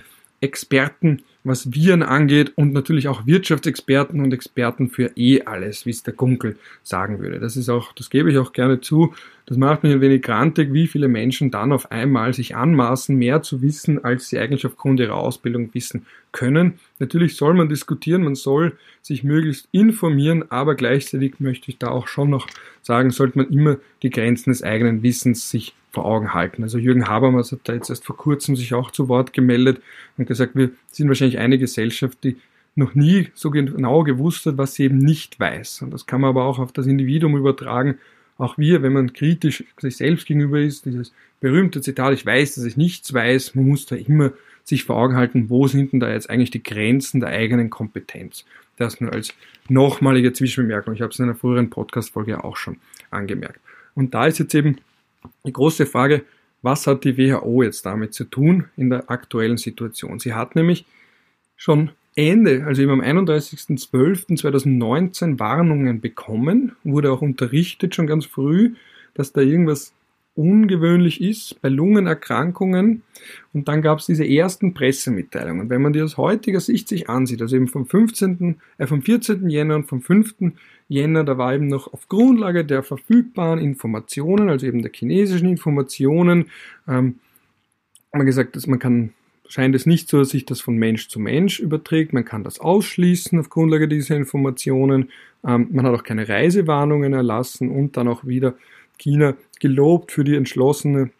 Experten, was Viren angeht und natürlich auch Wirtschaftsexperten und Experten für eh alles, wie es der Gunkel sagen würde. Das ist auch, das gebe ich auch gerne zu. Das macht mich ein wenig grantig, wie viele Menschen dann auf einmal sich anmaßen, mehr zu wissen, als sie eigentlich aufgrund ihrer Ausbildung wissen können. Natürlich soll man diskutieren, man soll sich möglichst informieren, aber gleichzeitig möchte ich da auch schon noch sagen, sollte man immer die Grenzen des eigenen Wissens sich vor Augen halten. Also Jürgen Habermas hat da jetzt erst vor kurzem sich auch zu Wort gemeldet und gesagt, wir sind wahrscheinlich eine Gesellschaft, die noch nie so genau gewusst hat, was sie eben nicht weiß. Und das kann man aber auch auf das Individuum übertragen. Auch wir, wenn man kritisch sich selbst gegenüber ist, dieses berühmte Zitat, ich weiß, dass ich nichts weiß, man muss da immer sich vor Augen halten, wo sind denn da jetzt eigentlich die Grenzen der eigenen Kompetenz. Das nur als nochmalige Zwischenbemerkung. Ich habe es in einer früheren Podcast-Folge auch schon angemerkt. Und da ist jetzt eben die große Frage, was hat die WHO jetzt damit zu tun in der aktuellen Situation? Sie hat nämlich schon Ende, also eben am 31.12.2019 Warnungen bekommen, wurde auch unterrichtet schon ganz früh, dass da irgendwas ungewöhnlich ist bei Lungenerkrankungen. Und dann gab es diese ersten Pressemitteilungen. Wenn man die aus heutiger Sicht sich ansieht, also eben vom 15., äh, vom 14. Jänner und vom 5. Jänner, da war eben noch auf Grundlage der verfügbaren Informationen, also eben der chinesischen Informationen, ähm, man gesagt, dass man kann, scheint es nicht so, dass sich das von Mensch zu Mensch überträgt. Man kann das ausschließen auf Grundlage dieser Informationen. Ähm, man hat auch keine Reisewarnungen erlassen und dann auch wieder China gelobt für die entschlossene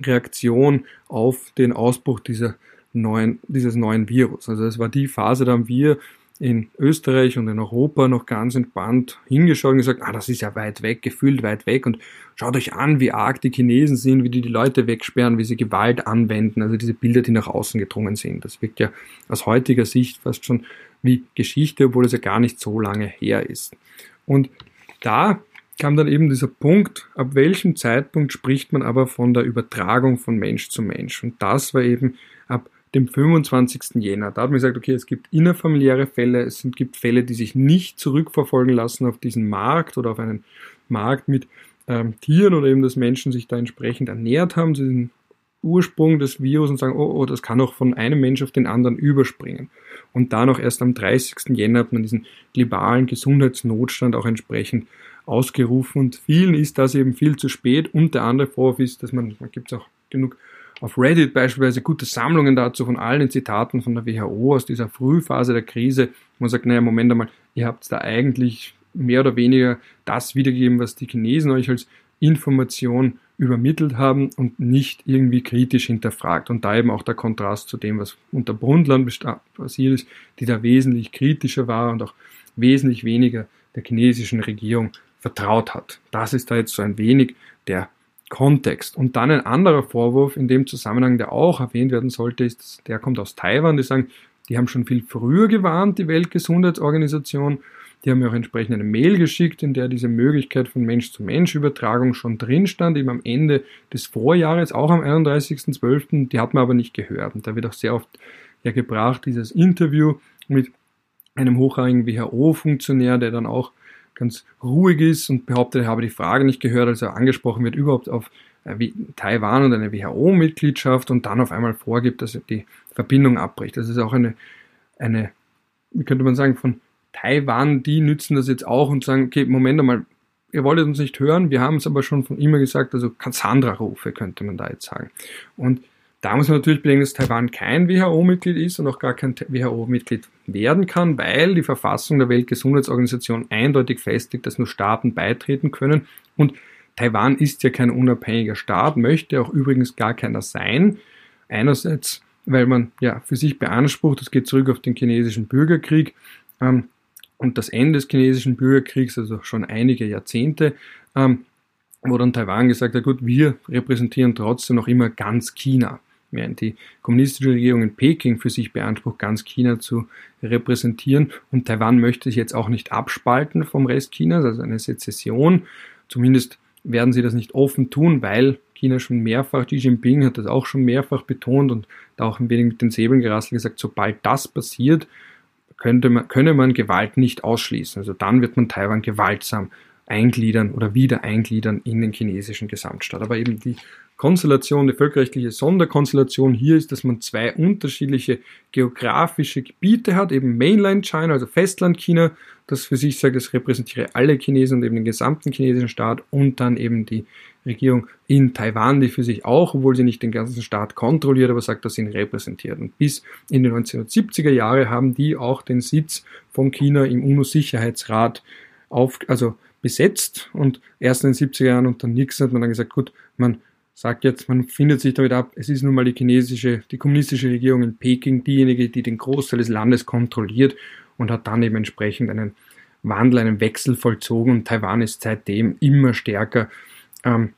Reaktion auf den Ausbruch dieser neuen, dieses neuen Virus. Also es war die Phase, da haben wir in Österreich und in Europa noch ganz entspannt hingeschaut und gesagt, ah, das ist ja weit weg, gefühlt weit weg und schaut euch an, wie arg die Chinesen sind, wie die die Leute wegsperren, wie sie Gewalt anwenden, also diese Bilder, die nach außen gedrungen sind. Das wirkt ja aus heutiger Sicht fast schon wie Geschichte, obwohl es ja gar nicht so lange her ist. Und da kam dann eben dieser Punkt, ab welchem Zeitpunkt spricht man aber von der Übertragung von Mensch zu Mensch. Und das war eben ab dem 25. Jänner. Da hat man gesagt, okay, es gibt innerfamiliäre Fälle, es gibt Fälle, die sich nicht zurückverfolgen lassen auf diesen Markt oder auf einen Markt mit ähm, Tieren oder eben, dass Menschen sich da entsprechend ernährt haben, diesen Ursprung des Virus und sagen, oh, oh, das kann auch von einem Mensch auf den anderen überspringen. Und dann auch erst am 30. Jänner hat man diesen globalen Gesundheitsnotstand auch entsprechend ausgerufen und vielen ist das eben viel zu spät und der andere Vorwurf ist, dass man, man gibt es auch genug auf Reddit beispielsweise gute Sammlungen dazu von allen Zitaten von der WHO aus dieser Frühphase der Krise. Man sagt, naja, Moment einmal, ihr habt da eigentlich mehr oder weniger das wiedergegeben, was die Chinesen euch als Information übermittelt haben und nicht irgendwie kritisch hinterfragt. Und da eben auch der Kontrast zu dem, was unter Brundtland passiert ist, die da wesentlich kritischer war und auch wesentlich weniger der chinesischen Regierung vertraut hat. Das ist da jetzt so ein wenig der Kontext. Und dann ein anderer Vorwurf in dem Zusammenhang, der auch erwähnt werden sollte, ist, der kommt aus Taiwan, die sagen, die haben schon viel früher gewarnt, die Weltgesundheitsorganisation. Die haben mir auch entsprechend eine Mail geschickt, in der diese Möglichkeit von Mensch-zu-Mensch-Übertragung schon drin stand, eben am Ende des Vorjahres, auch am 31.12. Die hat man aber nicht gehört. Und da wird auch sehr oft ja gebracht, dieses Interview mit einem hochrangigen WHO-Funktionär, der dann auch ganz ruhig ist und behauptet, er habe die Frage nicht gehört, als er angesprochen wird überhaupt auf äh, Taiwan und eine WHO-Mitgliedschaft und dann auf einmal vorgibt, dass er die Verbindung abbricht. Das ist auch eine, eine, wie könnte man sagen, von Taiwan, die nützen das jetzt auch und sagen, okay, Moment einmal, ihr wolltet uns nicht hören, wir haben es aber schon von immer gesagt, also Cassandra-Rufe könnte man da jetzt sagen. Und da muss man natürlich bedenken, dass Taiwan kein WHO-Mitglied ist und auch gar kein WHO-Mitglied werden kann, weil die Verfassung der Weltgesundheitsorganisation eindeutig festlegt, dass nur Staaten beitreten können. Und Taiwan ist ja kein unabhängiger Staat, möchte auch übrigens gar keiner sein. Einerseits, weil man ja für sich beansprucht, das geht zurück auf den chinesischen Bürgerkrieg ähm, und das Ende des chinesischen Bürgerkriegs, also schon einige Jahrzehnte. Ähm, wo dann Taiwan gesagt hat, gut, wir repräsentieren trotzdem noch immer ganz China während die kommunistische Regierung in Peking für sich beansprucht, ganz China zu repräsentieren. Und Taiwan möchte sich jetzt auch nicht abspalten vom Rest Chinas, also eine Sezession. Zumindest werden sie das nicht offen tun, weil China schon mehrfach, Xi Jinping hat das auch schon mehrfach betont und da auch ein wenig mit den Säbeln gerasselt gesagt, sobald das passiert, könnte man, könne man Gewalt nicht ausschließen. Also dann wird man Taiwan gewaltsam eingliedern oder wieder eingliedern in den chinesischen Gesamtstaat. Aber eben die Konstellation, die völkerrechtliche Sonderkonstellation hier ist, dass man zwei unterschiedliche geografische Gebiete hat, eben Mainland China, also Festland China, das für sich sagt, es repräsentiere alle Chinesen und eben den gesamten chinesischen Staat und dann eben die Regierung in Taiwan, die für sich auch, obwohl sie nicht den ganzen Staat kontrolliert, aber sagt, dass sie ihn repräsentiert. Und bis in die 1970er Jahre haben die auch den Sitz von China im UNO-Sicherheitsrat auf, also besetzt und erst in den 70er Jahren unter Nixon hat man dann gesagt, gut, man sagt jetzt, man findet sich damit ab, es ist nun mal die chinesische, die kommunistische Regierung in Peking diejenige, die den Großteil des Landes kontrolliert und hat dann eben entsprechend einen Wandel, einen Wechsel vollzogen und Taiwan ist seitdem immer stärker ähm,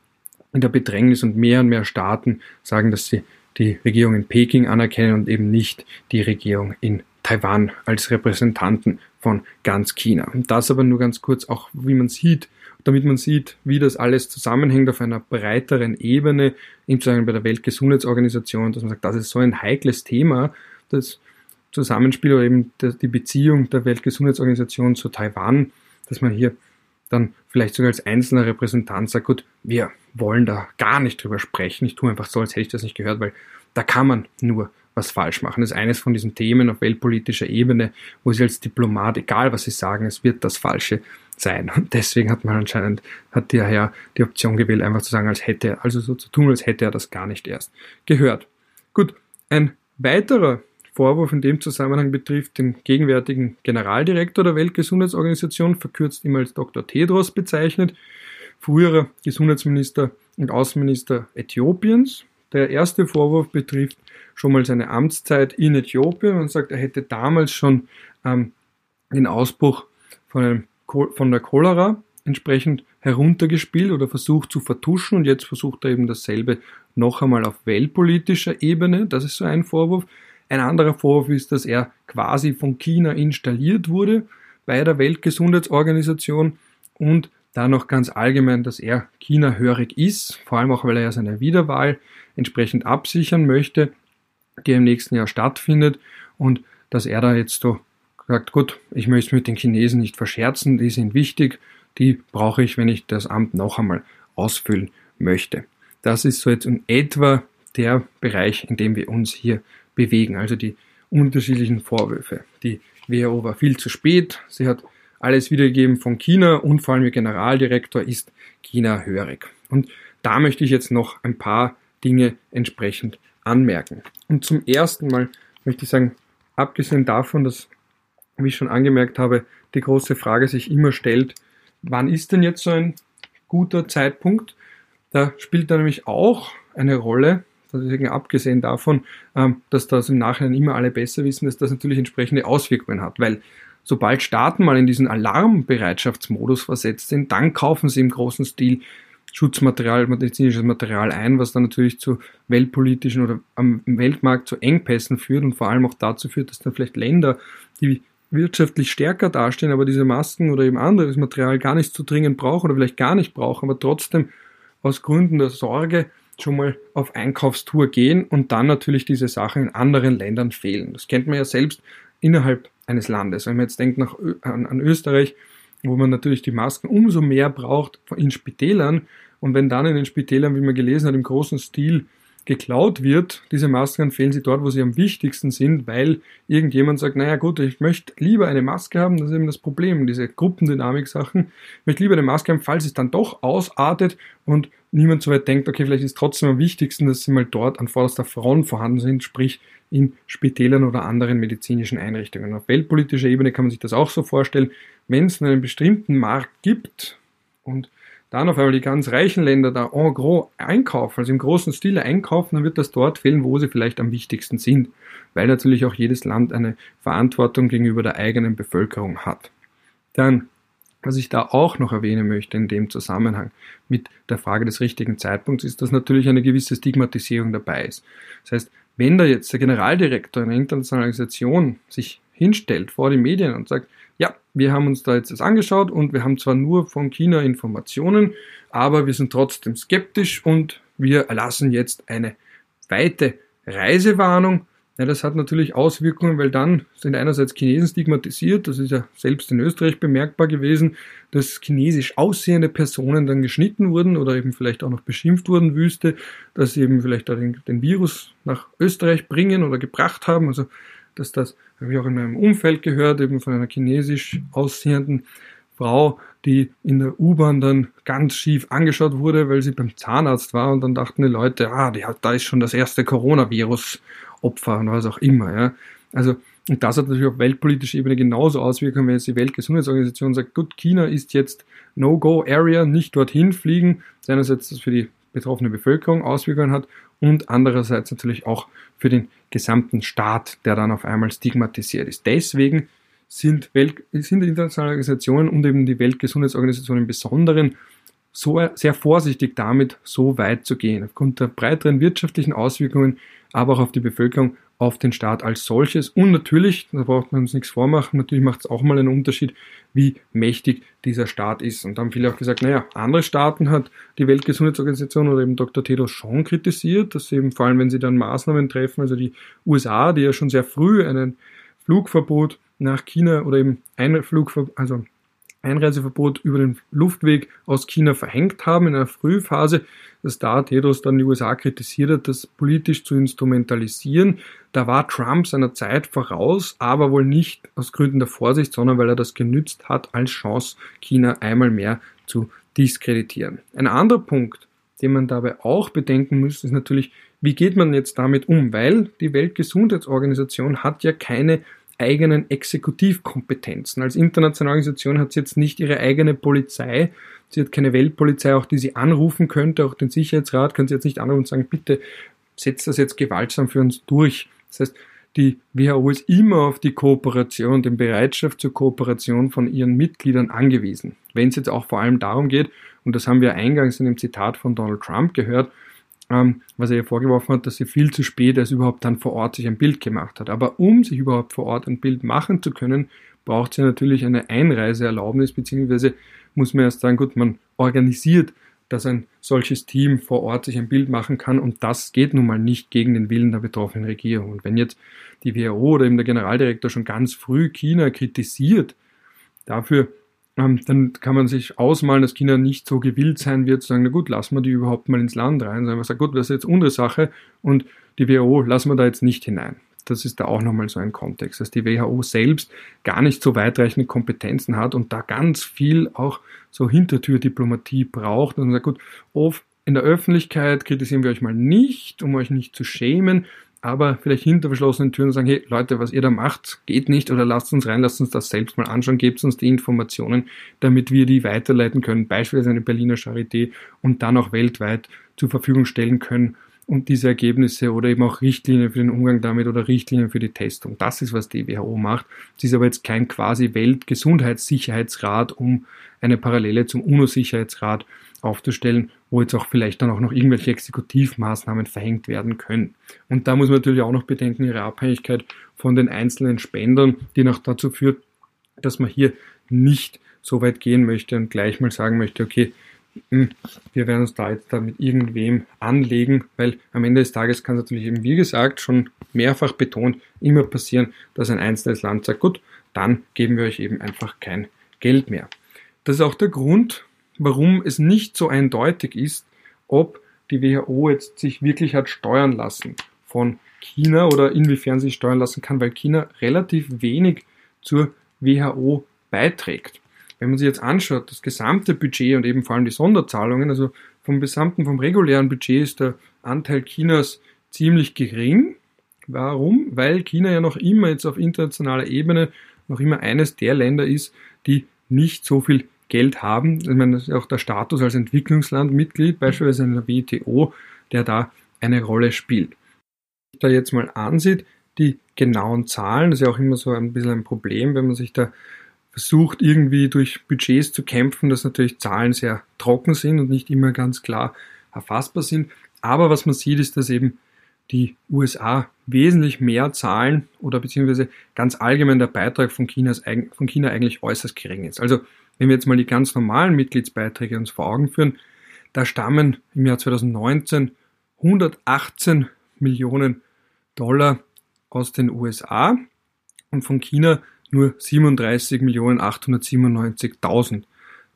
in der Bedrängnis und mehr und mehr Staaten sagen, dass sie die Regierung in Peking anerkennen und eben nicht die Regierung in Taiwan als Repräsentanten von ganz China. Und das aber nur ganz kurz, auch wie man sieht, damit man sieht, wie das alles zusammenhängt auf einer breiteren Ebene, insbesondere bei der Weltgesundheitsorganisation, dass man sagt, das ist so ein heikles Thema, das Zusammenspiel oder eben die Beziehung der Weltgesundheitsorganisation zu Taiwan, dass man hier dann vielleicht sogar als einzelner Repräsentant sagt, gut, wir wollen da gar nicht drüber sprechen, ich tue einfach so, als hätte ich das nicht gehört, weil da kann man nur was falsch machen. Das ist eines von diesen Themen auf weltpolitischer Ebene, wo sie als Diplomat, egal was sie sagen, es wird das Falsche sein. Und deswegen hat man anscheinend, hat der Herr die Option gewählt, einfach zu sagen, als hätte er, also so zu tun, als hätte er das gar nicht erst gehört. Gut, ein weiterer Vorwurf in dem Zusammenhang betrifft den gegenwärtigen Generaldirektor der Weltgesundheitsorganisation, verkürzt immer als Dr. Tedros bezeichnet, früherer Gesundheitsminister und Außenminister Äthiopiens. Der erste Vorwurf betrifft schon mal seine Amtszeit in Äthiopien. Man sagt, er hätte damals schon ähm, den Ausbruch von, von der Cholera entsprechend heruntergespielt oder versucht zu vertuschen und jetzt versucht er eben dasselbe noch einmal auf weltpolitischer Ebene. Das ist so ein Vorwurf. Ein anderer Vorwurf ist, dass er quasi von China installiert wurde bei der Weltgesundheitsorganisation und dann noch ganz allgemein, dass er China-hörig ist, vor allem auch, weil er ja seine Wiederwahl entsprechend absichern möchte, die im nächsten Jahr stattfindet und dass er da jetzt so sagt, gut, ich möchte mit den Chinesen nicht verscherzen, die sind wichtig, die brauche ich, wenn ich das Amt noch einmal ausfüllen möchte. Das ist so jetzt in etwa der Bereich, in dem wir uns hier bewegen, also die unterschiedlichen Vorwürfe. Die WHO war viel zu spät, sie hat alles wiedergegeben von China und vor allem ihr Generaldirektor ist China hörig. Und da möchte ich jetzt noch ein paar Dinge entsprechend anmerken. Und zum ersten Mal möchte ich sagen, abgesehen davon, dass, wie ich schon angemerkt habe, die große Frage sich immer stellt, wann ist denn jetzt so ein guter Zeitpunkt? Da spielt da nämlich auch eine Rolle, deswegen abgesehen davon, ähm, dass das im Nachhinein immer alle besser wissen, dass das natürlich entsprechende Auswirkungen hat, weil sobald Staaten mal in diesen Alarmbereitschaftsmodus versetzt sind, dann kaufen sie im großen Stil Schutzmaterial, medizinisches Material ein, was dann natürlich zu weltpolitischen oder am Weltmarkt zu Engpässen führt und vor allem auch dazu führt, dass dann vielleicht Länder, die wirtschaftlich stärker dastehen, aber diese Masken oder eben anderes Material gar nicht so dringend brauchen oder vielleicht gar nicht brauchen, aber trotzdem aus Gründen der Sorge schon mal auf Einkaufstour gehen und dann natürlich diese Sachen in anderen Ländern fehlen. Das kennt man ja selbst innerhalb eines Landes. Wenn man jetzt denkt nach, an, an Österreich, wo man natürlich die Masken umso mehr braucht in Spitälern und wenn dann in den Spitälern, wie man gelesen hat, im großen Stil geklaut wird, diese Masken, fehlen sie dort, wo sie am wichtigsten sind, weil irgendjemand sagt, naja gut, ich möchte lieber eine Maske haben, das ist eben das Problem, diese Gruppendynamik-Sachen, ich möchte lieber eine Maske haben, falls es dann doch ausartet und niemand so weit denkt, okay, vielleicht ist trotzdem am wichtigsten, dass sie mal dort an vorderster Front vorhanden sind, sprich in Spitälern oder anderen medizinischen Einrichtungen. Auf weltpolitischer Ebene kann man sich das auch so vorstellen, wenn es einen bestimmten Markt gibt und dann auf einmal die ganz reichen Länder da en gros einkaufen, also im großen Stil einkaufen, dann wird das dort fehlen, wo sie vielleicht am wichtigsten sind, weil natürlich auch jedes Land eine Verantwortung gegenüber der eigenen Bevölkerung hat. Dann, was ich da auch noch erwähnen möchte in dem Zusammenhang mit der Frage des richtigen Zeitpunkts, ist, dass natürlich eine gewisse Stigmatisierung dabei ist. Das heißt, wenn da jetzt der Generaldirektor einer internationalen Organisation sich hinstellt vor die Medien und sagt, ja, wir haben uns da jetzt das angeschaut und wir haben zwar nur von China Informationen, aber wir sind trotzdem skeptisch und wir erlassen jetzt eine weite Reisewarnung. Ja, das hat natürlich Auswirkungen, weil dann sind einerseits Chinesen stigmatisiert, das ist ja selbst in Österreich bemerkbar gewesen, dass chinesisch aussehende Personen dann geschnitten wurden oder eben vielleicht auch noch beschimpft wurden, wüste, dass sie eben vielleicht den, den Virus nach Österreich bringen oder gebracht haben. Also dass das, habe ich auch in meinem Umfeld gehört, eben von einer chinesisch aussehenden Frau, die in der U-Bahn dann ganz schief angeschaut wurde, weil sie beim Zahnarzt war und dann dachten die Leute, ah, die hat, da ist schon das erste Coronavirus-Opfer und was auch immer, ja. Also, und das hat natürlich auf weltpolitischer Ebene genauso Auswirkungen, wenn jetzt die Weltgesundheitsorganisation sagt, gut, China ist jetzt No-Go-Area, nicht dorthin fliegen, einerseits das für die betroffene Bevölkerung Auswirkungen hat und andererseits natürlich auch für den gesamten Staat, der dann auf einmal stigmatisiert ist. Deswegen sind, Welt, sind internationale Organisationen und eben die Weltgesundheitsorganisation im Besonderen so sehr vorsichtig damit, so weit zu gehen. Aufgrund der breiteren wirtschaftlichen Auswirkungen, aber auch auf die Bevölkerung auf den Staat als solches. Und natürlich, da braucht man uns nichts vormachen, natürlich macht es auch mal einen Unterschied, wie mächtig dieser Staat ist. Und da haben viele auch gesagt, naja, andere Staaten hat die Weltgesundheitsorganisation oder eben Dr. Tedros schon kritisiert, dass eben vor allem, wenn sie dann Maßnahmen treffen, also die USA, die ja schon sehr früh einen Flugverbot nach China oder eben ein Flugverbot, also Einreiseverbot über den Luftweg aus China verhängt haben in einer Frühphase, dass da Tedros dann die USA kritisiert hat, das politisch zu instrumentalisieren. Da war Trump seiner Zeit voraus, aber wohl nicht aus Gründen der Vorsicht, sondern weil er das genützt hat als Chance, China einmal mehr zu diskreditieren. Ein anderer Punkt, den man dabei auch bedenken muss, ist natürlich, wie geht man jetzt damit um? Weil die Weltgesundheitsorganisation hat ja keine eigenen Exekutivkompetenzen. Als internationale Organisation hat sie jetzt nicht ihre eigene Polizei. Sie hat keine Weltpolizei, auch die sie anrufen könnte, auch den Sicherheitsrat können sie jetzt nicht anrufen und sagen, bitte setzt das jetzt gewaltsam für uns durch. Das heißt, die WHO ist immer auf die Kooperation, den Bereitschaft zur Kooperation von ihren Mitgliedern angewiesen. Wenn es jetzt auch vor allem darum geht, und das haben wir eingangs in dem Zitat von Donald Trump gehört, ähm, was er ihr vorgeworfen hat, dass sie viel zu spät erst überhaupt dann vor Ort sich ein Bild gemacht hat. Aber um sich überhaupt vor Ort ein Bild machen zu können, braucht sie natürlich eine Einreiseerlaubnis, beziehungsweise muss man erst sagen, gut, man organisiert, dass ein solches Team vor Ort sich ein Bild machen kann und das geht nun mal nicht gegen den Willen der betroffenen Regierung. Und wenn jetzt die WHO oder eben der Generaldirektor schon ganz früh China kritisiert dafür, dann kann man sich ausmalen, dass China nicht so gewillt sein wird, zu sagen, na gut, lassen wir die überhaupt mal ins Land rein, sondern man sagt, gut, das ist jetzt unsere Sache und die WHO lassen wir da jetzt nicht hinein. Das ist da auch nochmal so ein Kontext, dass die WHO selbst gar nicht so weitreichende Kompetenzen hat und da ganz viel auch so Hintertürdiplomatie braucht und sagt, gut, in der Öffentlichkeit kritisieren wir euch mal nicht, um euch nicht zu schämen, aber vielleicht hinter verschlossenen Türen sagen, hey Leute, was ihr da macht, geht nicht oder lasst uns rein, lasst uns das selbst mal anschauen, gebt uns die Informationen, damit wir die weiterleiten können, beispielsweise eine Berliner Charité und dann auch weltweit zur Verfügung stellen können und diese Ergebnisse oder eben auch Richtlinien für den Umgang damit oder Richtlinien für die Testung. Das ist, was die WHO macht. Sie ist aber jetzt kein quasi Weltgesundheitssicherheitsrat, um eine Parallele zum UNO-Sicherheitsrat aufzustellen, wo jetzt auch vielleicht dann auch noch irgendwelche Exekutivmaßnahmen verhängt werden können. Und da muss man natürlich auch noch bedenken, ihre Abhängigkeit von den einzelnen Spendern, die noch dazu führt, dass man hier nicht so weit gehen möchte und gleich mal sagen möchte, okay, hm, wir werden uns da jetzt da mit irgendwem anlegen, weil am Ende des Tages kann es natürlich eben, wie gesagt, schon mehrfach betont, immer passieren, dass ein einzelnes Land sagt, gut, dann geben wir euch eben einfach kein Geld mehr. Das ist auch der Grund, warum es nicht so eindeutig ist, ob die WHO jetzt sich wirklich hat steuern lassen von China oder inwiefern sie steuern lassen kann, weil China relativ wenig zur WHO beiträgt. Wenn man sich jetzt anschaut, das gesamte Budget und eben vor allem die Sonderzahlungen, also vom gesamten, vom regulären Budget ist der Anteil Chinas ziemlich gering. Warum? Weil China ja noch immer jetzt auf internationaler Ebene noch immer eines der Länder ist, die nicht so viel Geld haben. Ich meine, das ist auch der Status als Entwicklungslandmitglied, beispielsweise in der WTO, der da eine Rolle spielt. Wenn man da jetzt mal ansieht, die genauen Zahlen, das ist ja auch immer so ein bisschen ein Problem, wenn man sich da versucht, irgendwie durch Budgets zu kämpfen, dass natürlich Zahlen sehr trocken sind und nicht immer ganz klar erfassbar sind. Aber was man sieht, ist, dass eben die USA wesentlich mehr zahlen oder beziehungsweise ganz allgemein der Beitrag von, Chinas, von China eigentlich äußerst gering ist. Also wenn wir jetzt mal die ganz normalen Mitgliedsbeiträge uns vor Augen führen, da stammen im Jahr 2019 118 Millionen Dollar aus den USA und von China nur 37.897.000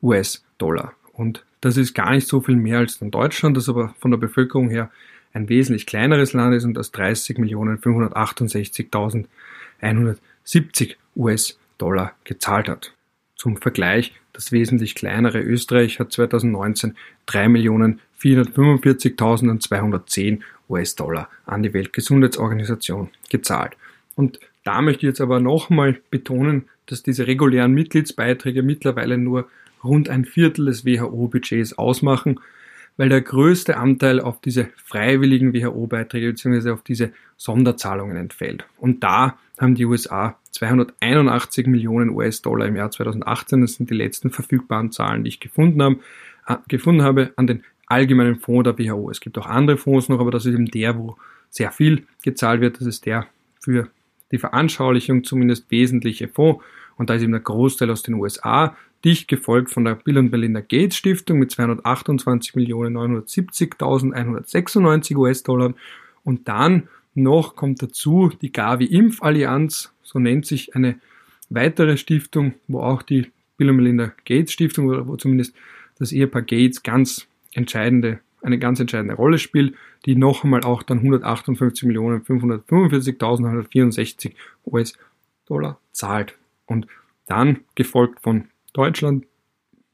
US-Dollar. Und das ist gar nicht so viel mehr als in Deutschland, das aber von der Bevölkerung her ein wesentlich kleineres Land ist und das 30.568.170 US-Dollar gezahlt hat. Zum Vergleich, das wesentlich kleinere Österreich hat 2019 3.445.210 US-Dollar an die Weltgesundheitsorganisation gezahlt. Und da möchte ich jetzt aber nochmal betonen, dass diese regulären Mitgliedsbeiträge mittlerweile nur rund ein Viertel des WHO-Budgets ausmachen, weil der größte Anteil auf diese freiwilligen WHO-Beiträge bzw. auf diese Sonderzahlungen entfällt. Und da haben die USA 281 Millionen US-Dollar im Jahr 2018, das sind die letzten verfügbaren Zahlen, die ich gefunden habe, äh, gefunden habe, an den allgemeinen Fonds der WHO. Es gibt auch andere Fonds noch, aber das ist eben der, wo sehr viel gezahlt wird. Das ist der für die Veranschaulichung zumindest wesentliche Fonds. Und da ist eben der Großteil aus den USA, dicht gefolgt von der Bill und Melinda Gates Stiftung mit 228.970.196 US-Dollar. Und dann noch kommt dazu die Gavi Impfallianz, so nennt sich eine weitere Stiftung, wo auch die Bill und Melinda Gates Stiftung oder wo zumindest das Ehepaar Gates ganz entscheidende eine ganz entscheidende Rolle spielt, die noch einmal auch dann 158.545.164 US-Dollar zahlt. Und dann gefolgt von Deutschland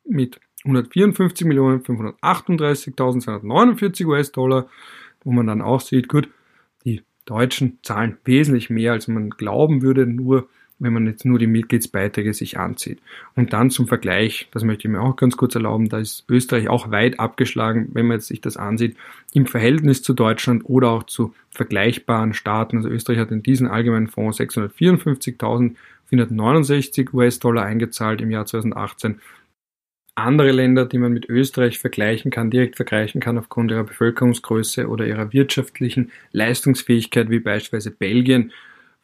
mit 154.538.249 US-Dollar, wo man dann auch sieht, gut, die Deutschen zahlen wesentlich mehr, als man glauben würde, nur wenn man jetzt nur die Mitgliedsbeiträge sich anzieht. Und dann zum Vergleich, das möchte ich mir auch ganz kurz erlauben, da ist Österreich auch weit abgeschlagen, wenn man jetzt sich das ansieht, im Verhältnis zu Deutschland oder auch zu vergleichbaren Staaten. Also Österreich hat in diesen allgemeinen Fonds 654.469 US-Dollar eingezahlt im Jahr 2018 andere Länder, die man mit Österreich vergleichen kann, direkt vergleichen kann aufgrund ihrer Bevölkerungsgröße oder ihrer wirtschaftlichen Leistungsfähigkeit, wie beispielsweise Belgien,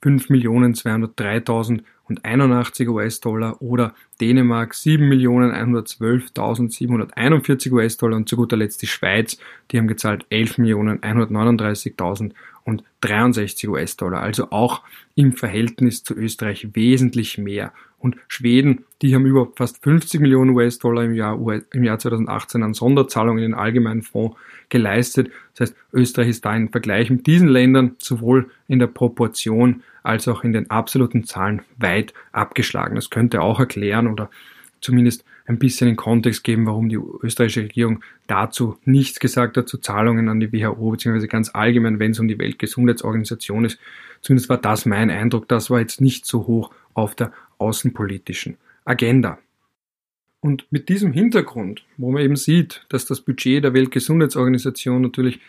5.203.081 US-Dollar oder Dänemark 7.112.741 US-Dollar und zu guter Letzt die Schweiz, die haben gezahlt 11.139.063 US-Dollar, also auch im Verhältnis zu Österreich wesentlich mehr. Und Schweden, die haben über fast 50 Millionen US-Dollar im Jahr, im Jahr 2018 an Sonderzahlungen in den allgemeinen Fonds geleistet. Das heißt, Österreich ist da im Vergleich mit diesen Ländern sowohl in der Proportion als auch in den absoluten Zahlen weit abgeschlagen. Das könnte auch erklären oder zumindest ein bisschen in Kontext geben, warum die österreichische Regierung dazu nichts gesagt hat, zu Zahlungen an die WHO, beziehungsweise ganz allgemein, wenn es um die Weltgesundheitsorganisation ist. Zumindest war das mein Eindruck, das war jetzt nicht so hoch auf der außenpolitischen Agenda. Und mit diesem Hintergrund, wo man eben sieht, dass das Budget der Weltgesundheitsorganisation natürlich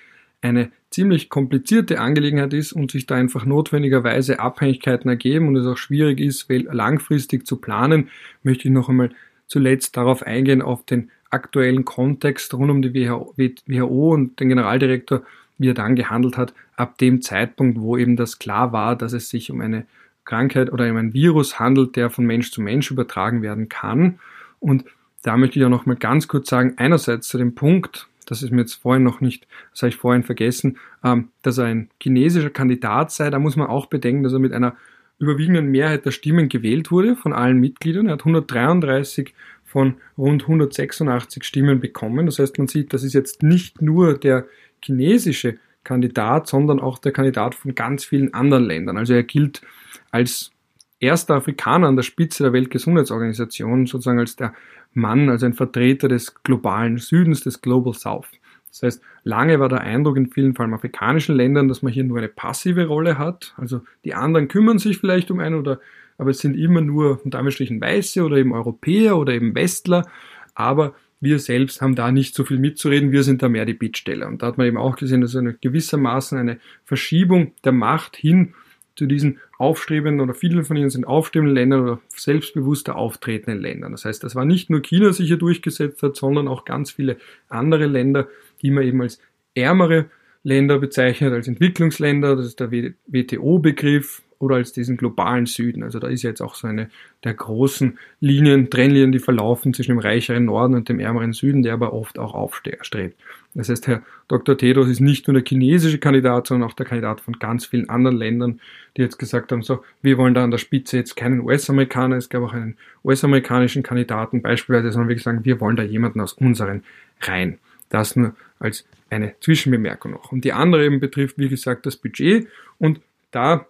eine ziemlich komplizierte Angelegenheit ist und sich da einfach notwendigerweise Abhängigkeiten ergeben und es auch schwierig ist, langfristig zu planen, möchte ich noch einmal zuletzt darauf eingehen, auf den aktuellen Kontext rund um die WHO und den Generaldirektor, wie er dann gehandelt hat, ab dem Zeitpunkt, wo eben das klar war, dass es sich um eine Krankheit oder um ein Virus handelt, der von Mensch zu Mensch übertragen werden kann. Und da möchte ich auch noch mal ganz kurz sagen, einerseits zu dem Punkt, das ist mir jetzt vorhin noch nicht, das habe ich vorhin vergessen, ähm, dass er ein chinesischer Kandidat sei, da muss man auch bedenken, dass er mit einer überwiegenden Mehrheit der Stimmen gewählt wurde von allen Mitgliedern. Er hat 133 von rund 186 Stimmen bekommen. Das heißt, man sieht, das ist jetzt nicht nur der chinesische Kandidat, sondern auch der Kandidat von ganz vielen anderen Ländern. Also er gilt als erster Afrikaner an der Spitze der Weltgesundheitsorganisation, sozusagen als der Mann, also ein Vertreter des globalen Südens, des Global South. Das heißt, lange war der Eindruck in vielen, vor allem afrikanischen Ländern, dass man hier nur eine passive Rolle hat. Also die anderen kümmern sich vielleicht um einen oder, aber es sind immer nur unter Anführungsstrichen Weiße oder eben Europäer oder eben Westler. Aber wir selbst haben da nicht so viel mitzureden, wir sind da mehr die Bittsteller. Und da hat man eben auch gesehen, dass eine gewissermaßen eine Verschiebung der Macht hin zu diesen aufstrebenden oder viele von ihnen sind aufstrebenden Ländern oder selbstbewusster auftretenden Ländern. Das heißt, das war nicht nur China sich hier durchgesetzt hat, sondern auch ganz viele andere Länder, die man eben als ärmere Länder bezeichnet, als Entwicklungsländer, das ist der WTO-Begriff, oder als diesen globalen Süden. Also da ist jetzt auch so eine der großen Linien, Trennlinien, die verlaufen zwischen dem reicheren Norden und dem ärmeren Süden, der aber oft auch aufstrebt. Das heißt, Herr Dr. Tedros ist nicht nur der chinesische Kandidat, sondern auch der Kandidat von ganz vielen anderen Ländern, die jetzt gesagt haben, so, wir wollen da an der Spitze jetzt keinen US-Amerikaner, es gab auch einen US-amerikanischen Kandidaten beispielsweise, sondern wir sagen, wir wollen da jemanden aus unseren Reihen. Das nur als eine Zwischenbemerkung noch. Und die andere eben betrifft, wie gesagt, das Budget. Und da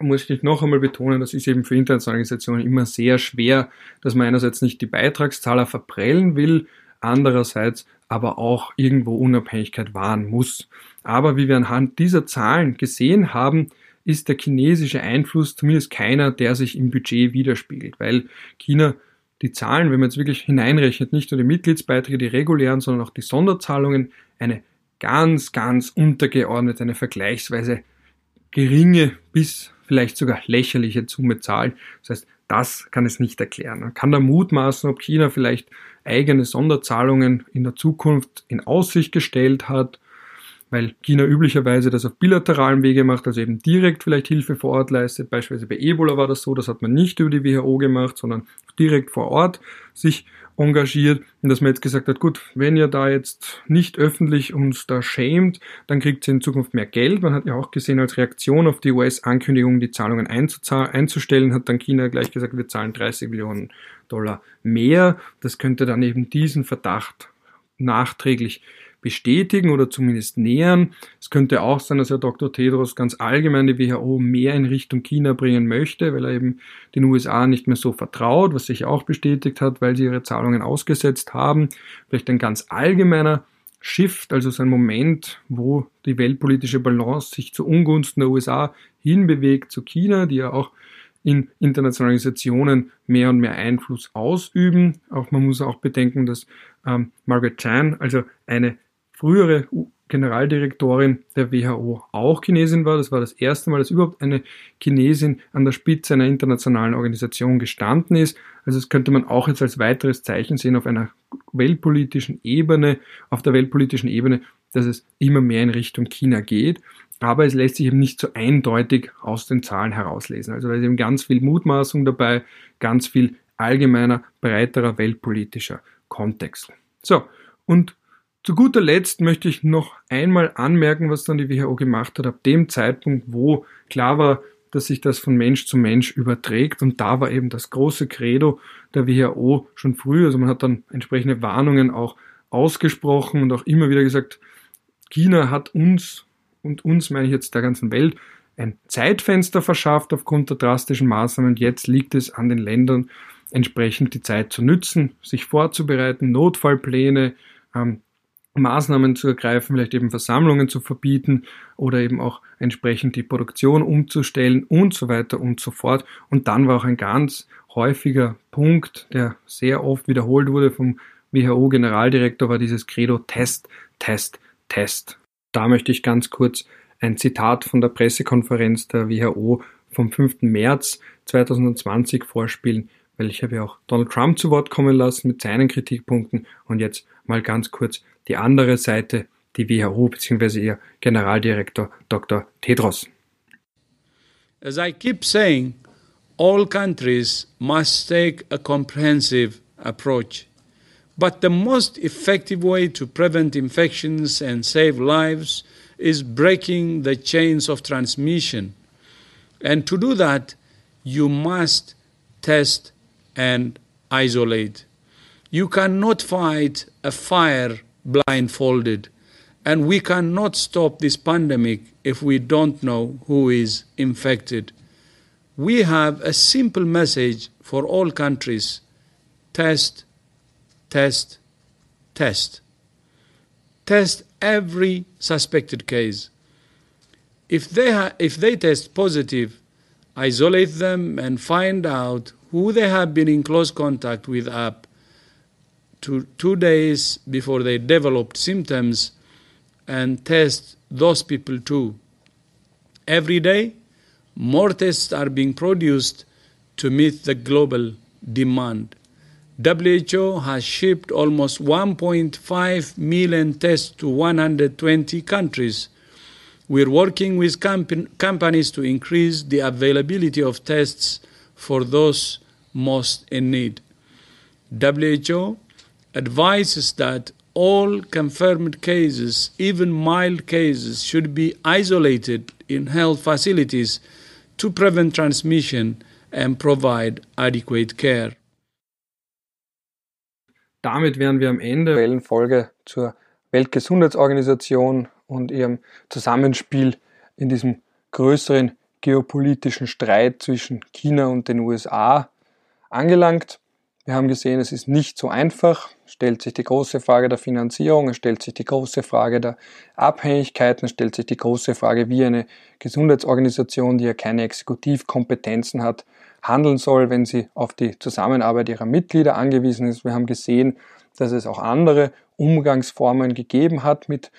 muss ich noch einmal betonen, das ist eben für internationale Organisationen immer sehr schwer, dass man einerseits nicht die Beitragszahler verprellen will, andererseits aber auch irgendwo Unabhängigkeit wahren muss. Aber wie wir anhand dieser Zahlen gesehen haben, ist der chinesische Einfluss zumindest keiner, der sich im Budget widerspiegelt, weil China die Zahlen, wenn man jetzt wirklich hineinrechnet, nicht nur die Mitgliedsbeiträge, die regulären, sondern auch die Sonderzahlungen, eine ganz, ganz untergeordnete, eine vergleichsweise geringe bis vielleicht sogar lächerliche Summe zahlt. Das heißt, das kann es nicht erklären. Man kann da mutmaßen, ob China vielleicht eigene Sonderzahlungen in der Zukunft in Aussicht gestellt hat, weil China üblicherweise das auf bilateralen Wege macht, also eben direkt vielleicht Hilfe vor Ort leistet. Beispielsweise bei Ebola war das so, das hat man nicht über die WHO gemacht, sondern direkt vor Ort sich engagiert und dass man jetzt gesagt hat, gut, wenn ihr da jetzt nicht öffentlich uns da schämt, dann kriegt ihr in Zukunft mehr Geld. Man hat ja auch gesehen, als Reaktion auf die US-Ankündigung, die Zahlungen einzustellen, hat dann China gleich gesagt, wir zahlen 30 Millionen Dollar mehr. Das könnte dann eben diesen Verdacht nachträglich bestätigen oder zumindest nähern. Es könnte auch sein, dass Herr Dr. Tedros ganz allgemein die WHO mehr in Richtung China bringen möchte, weil er eben den USA nicht mehr so vertraut, was sich auch bestätigt hat, weil sie ihre Zahlungen ausgesetzt haben. Vielleicht ein ganz allgemeiner Shift, also so ein Moment, wo die weltpolitische Balance sich zu Ungunsten der USA hinbewegt zu China, die ja auch in internationalen Organisationen mehr und mehr Einfluss ausüben. Auch man muss auch bedenken, dass ähm, Margaret Chan, also eine frühere Generaldirektorin der WHO, auch Chinesin war. Das war das erste Mal, dass überhaupt eine Chinesin an der Spitze einer internationalen Organisation gestanden ist. Also das könnte man auch jetzt als weiteres Zeichen sehen auf einer weltpolitischen Ebene, auf der weltpolitischen Ebene, dass es immer mehr in Richtung China geht. Aber es lässt sich eben nicht so eindeutig aus den Zahlen herauslesen. Also da ist eben ganz viel Mutmaßung dabei, ganz viel allgemeiner, breiterer weltpolitischer Kontext. So, und zu guter Letzt möchte ich noch einmal anmerken, was dann die WHO gemacht hat, ab dem Zeitpunkt, wo klar war, dass sich das von Mensch zu Mensch überträgt. Und da war eben das große Credo der WHO schon früh. Also man hat dann entsprechende Warnungen auch ausgesprochen und auch immer wieder gesagt, China hat uns und uns meine ich jetzt der ganzen Welt ein Zeitfenster verschafft aufgrund der drastischen Maßnahmen. Jetzt liegt es an den Ländern, entsprechend die Zeit zu nützen, sich vorzubereiten, Notfallpläne, ähm, Maßnahmen zu ergreifen, vielleicht eben Versammlungen zu verbieten oder eben auch entsprechend die Produktion umzustellen und so weiter und so fort. Und dann war auch ein ganz häufiger Punkt, der sehr oft wiederholt wurde vom WHO-Generaldirektor, war dieses Credo Test, Test, Test. Da möchte ich ganz kurz ein Zitat von der Pressekonferenz der WHO vom 5. März 2020 vorspielen, weil ich habe ja auch Donald Trump zu Wort kommen lassen mit seinen Kritikpunkten und jetzt mal ganz kurz die andere Seite, die WHO bzw. ihr Generaldirektor Dr. Tedros. As I keep saying, all countries must take a comprehensive approach. But the most effective way to prevent infections and save lives is breaking the chains of transmission. And to do that, you must test and isolate. You cannot fight a fire blindfolded. And we cannot stop this pandemic if we don't know who is infected. We have a simple message for all countries test, test, test. Test every suspected case. If they, ha- if they test positive, isolate them and find out who they have been in close contact with up to two days before they developed symptoms and test those people too. Every day, more tests are being produced to meet the global demand. WHO has shipped almost 1.5 million tests to 120 countries. We're working with comp- companies to increase the availability of tests for those most in need. WHO advises that all confirmed cases, even mild cases, should be isolated in health facilities to prevent transmission and provide adequate care. Damit wären wir am Ende der Folge zur Weltgesundheitsorganisation und ihrem Zusammenspiel in diesem größeren geopolitischen Streit zwischen China und den USA angelangt. Wir haben gesehen, es ist nicht so einfach. Es stellt sich die große Frage der Finanzierung, es stellt sich die große Frage der Abhängigkeiten, es stellt sich die große Frage, wie eine Gesundheitsorganisation, die ja keine Exekutivkompetenzen hat, handeln soll, wenn sie auf die Zusammenarbeit ihrer Mitglieder angewiesen ist. Wir haben gesehen, dass es auch andere Umgangsformen gegeben hat mit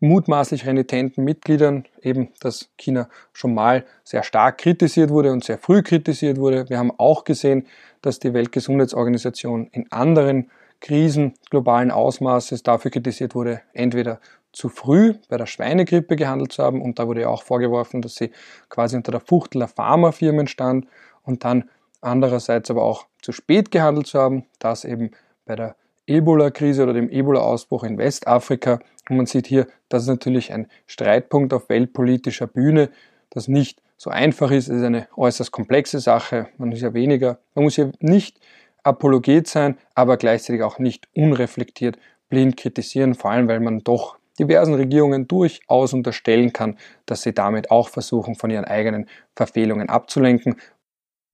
mutmaßlich renitenten Mitgliedern, eben dass China schon mal sehr stark kritisiert wurde und sehr früh kritisiert wurde. Wir haben auch gesehen, dass die Weltgesundheitsorganisation in anderen Krisen globalen Ausmaßes dafür kritisiert wurde, entweder zu früh bei der Schweinegrippe gehandelt zu haben und da wurde auch vorgeworfen, dass sie quasi unter der Fuchtel der Pharmafirmen stand und dann andererseits aber auch zu spät gehandelt zu haben, das eben bei der Ebola-Krise oder dem Ebola-Ausbruch in Westafrika. Und man sieht hier, das ist natürlich ein Streitpunkt auf weltpolitischer Bühne, das nicht so einfach ist. Es ist eine äußerst komplexe Sache. Man muss ja weniger, man muss ja nicht Apologet sein, aber gleichzeitig auch nicht unreflektiert blind kritisieren, vor allem weil man doch diversen Regierungen durchaus unterstellen kann, dass sie damit auch versuchen, von ihren eigenen Verfehlungen abzulenken.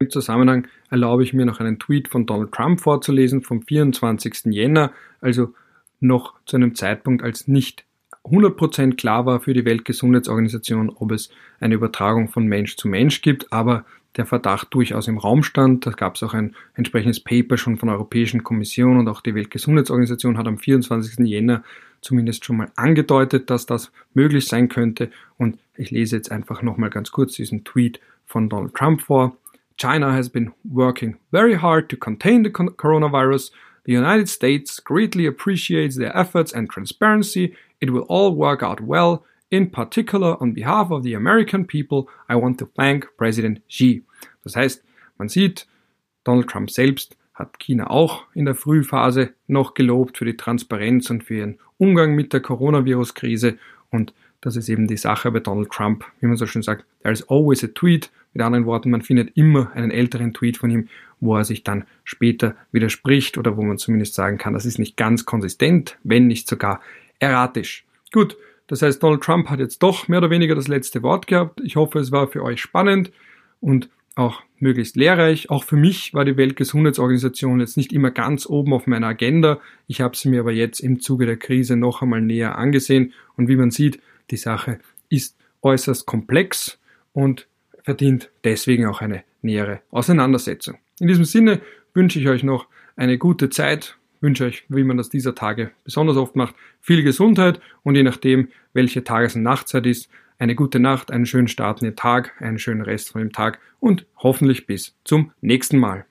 Im Zusammenhang erlaube ich mir noch einen Tweet von Donald Trump vorzulesen vom 24. Jänner, also noch zu einem Zeitpunkt, als nicht 100% klar war für die Weltgesundheitsorganisation, ob es eine Übertragung von Mensch zu Mensch gibt, aber der Verdacht durchaus im Raum stand. Da gab es auch ein entsprechendes Paper schon von der Europäischen Kommission und auch die Weltgesundheitsorganisation hat am 24. Jänner zumindest schon mal angedeutet, dass das möglich sein könnte. Und ich lese jetzt einfach nochmal ganz kurz diesen Tweet von Donald Trump vor. China has been working very hard to contain the coronavirus. The United States greatly appreciates their efforts and transparency. It will all work out well. In particular, on behalf of the American people, I want to thank President Xi. Das heißt, man sieht, Donald Trump selbst hat China auch in der Frühphase noch gelobt für die Transparenz und für ihren Umgang mit der Coronavirus-Krise und das ist eben die Sache bei Donald Trump, wie man so schön sagt, there is always a tweet. Mit anderen Worten, man findet immer einen älteren Tweet von ihm, wo er sich dann später widerspricht oder wo man zumindest sagen kann, das ist nicht ganz konsistent, wenn nicht sogar erratisch. Gut, das heißt, Donald Trump hat jetzt doch mehr oder weniger das letzte Wort gehabt. Ich hoffe, es war für euch spannend und auch möglichst lehrreich. Auch für mich war die Weltgesundheitsorganisation jetzt nicht immer ganz oben auf meiner Agenda. Ich habe sie mir aber jetzt im Zuge der Krise noch einmal näher angesehen und wie man sieht, die Sache ist äußerst komplex und verdient deswegen auch eine nähere Auseinandersetzung. In diesem Sinne wünsche ich euch noch eine gute Zeit, wünsche euch, wie man das dieser Tage besonders oft macht, viel Gesundheit und je nachdem, welche Tages- und Nachtzeit ist, eine gute Nacht, einen schönen Start in Tag, einen schönen Rest von dem Tag und hoffentlich bis zum nächsten Mal.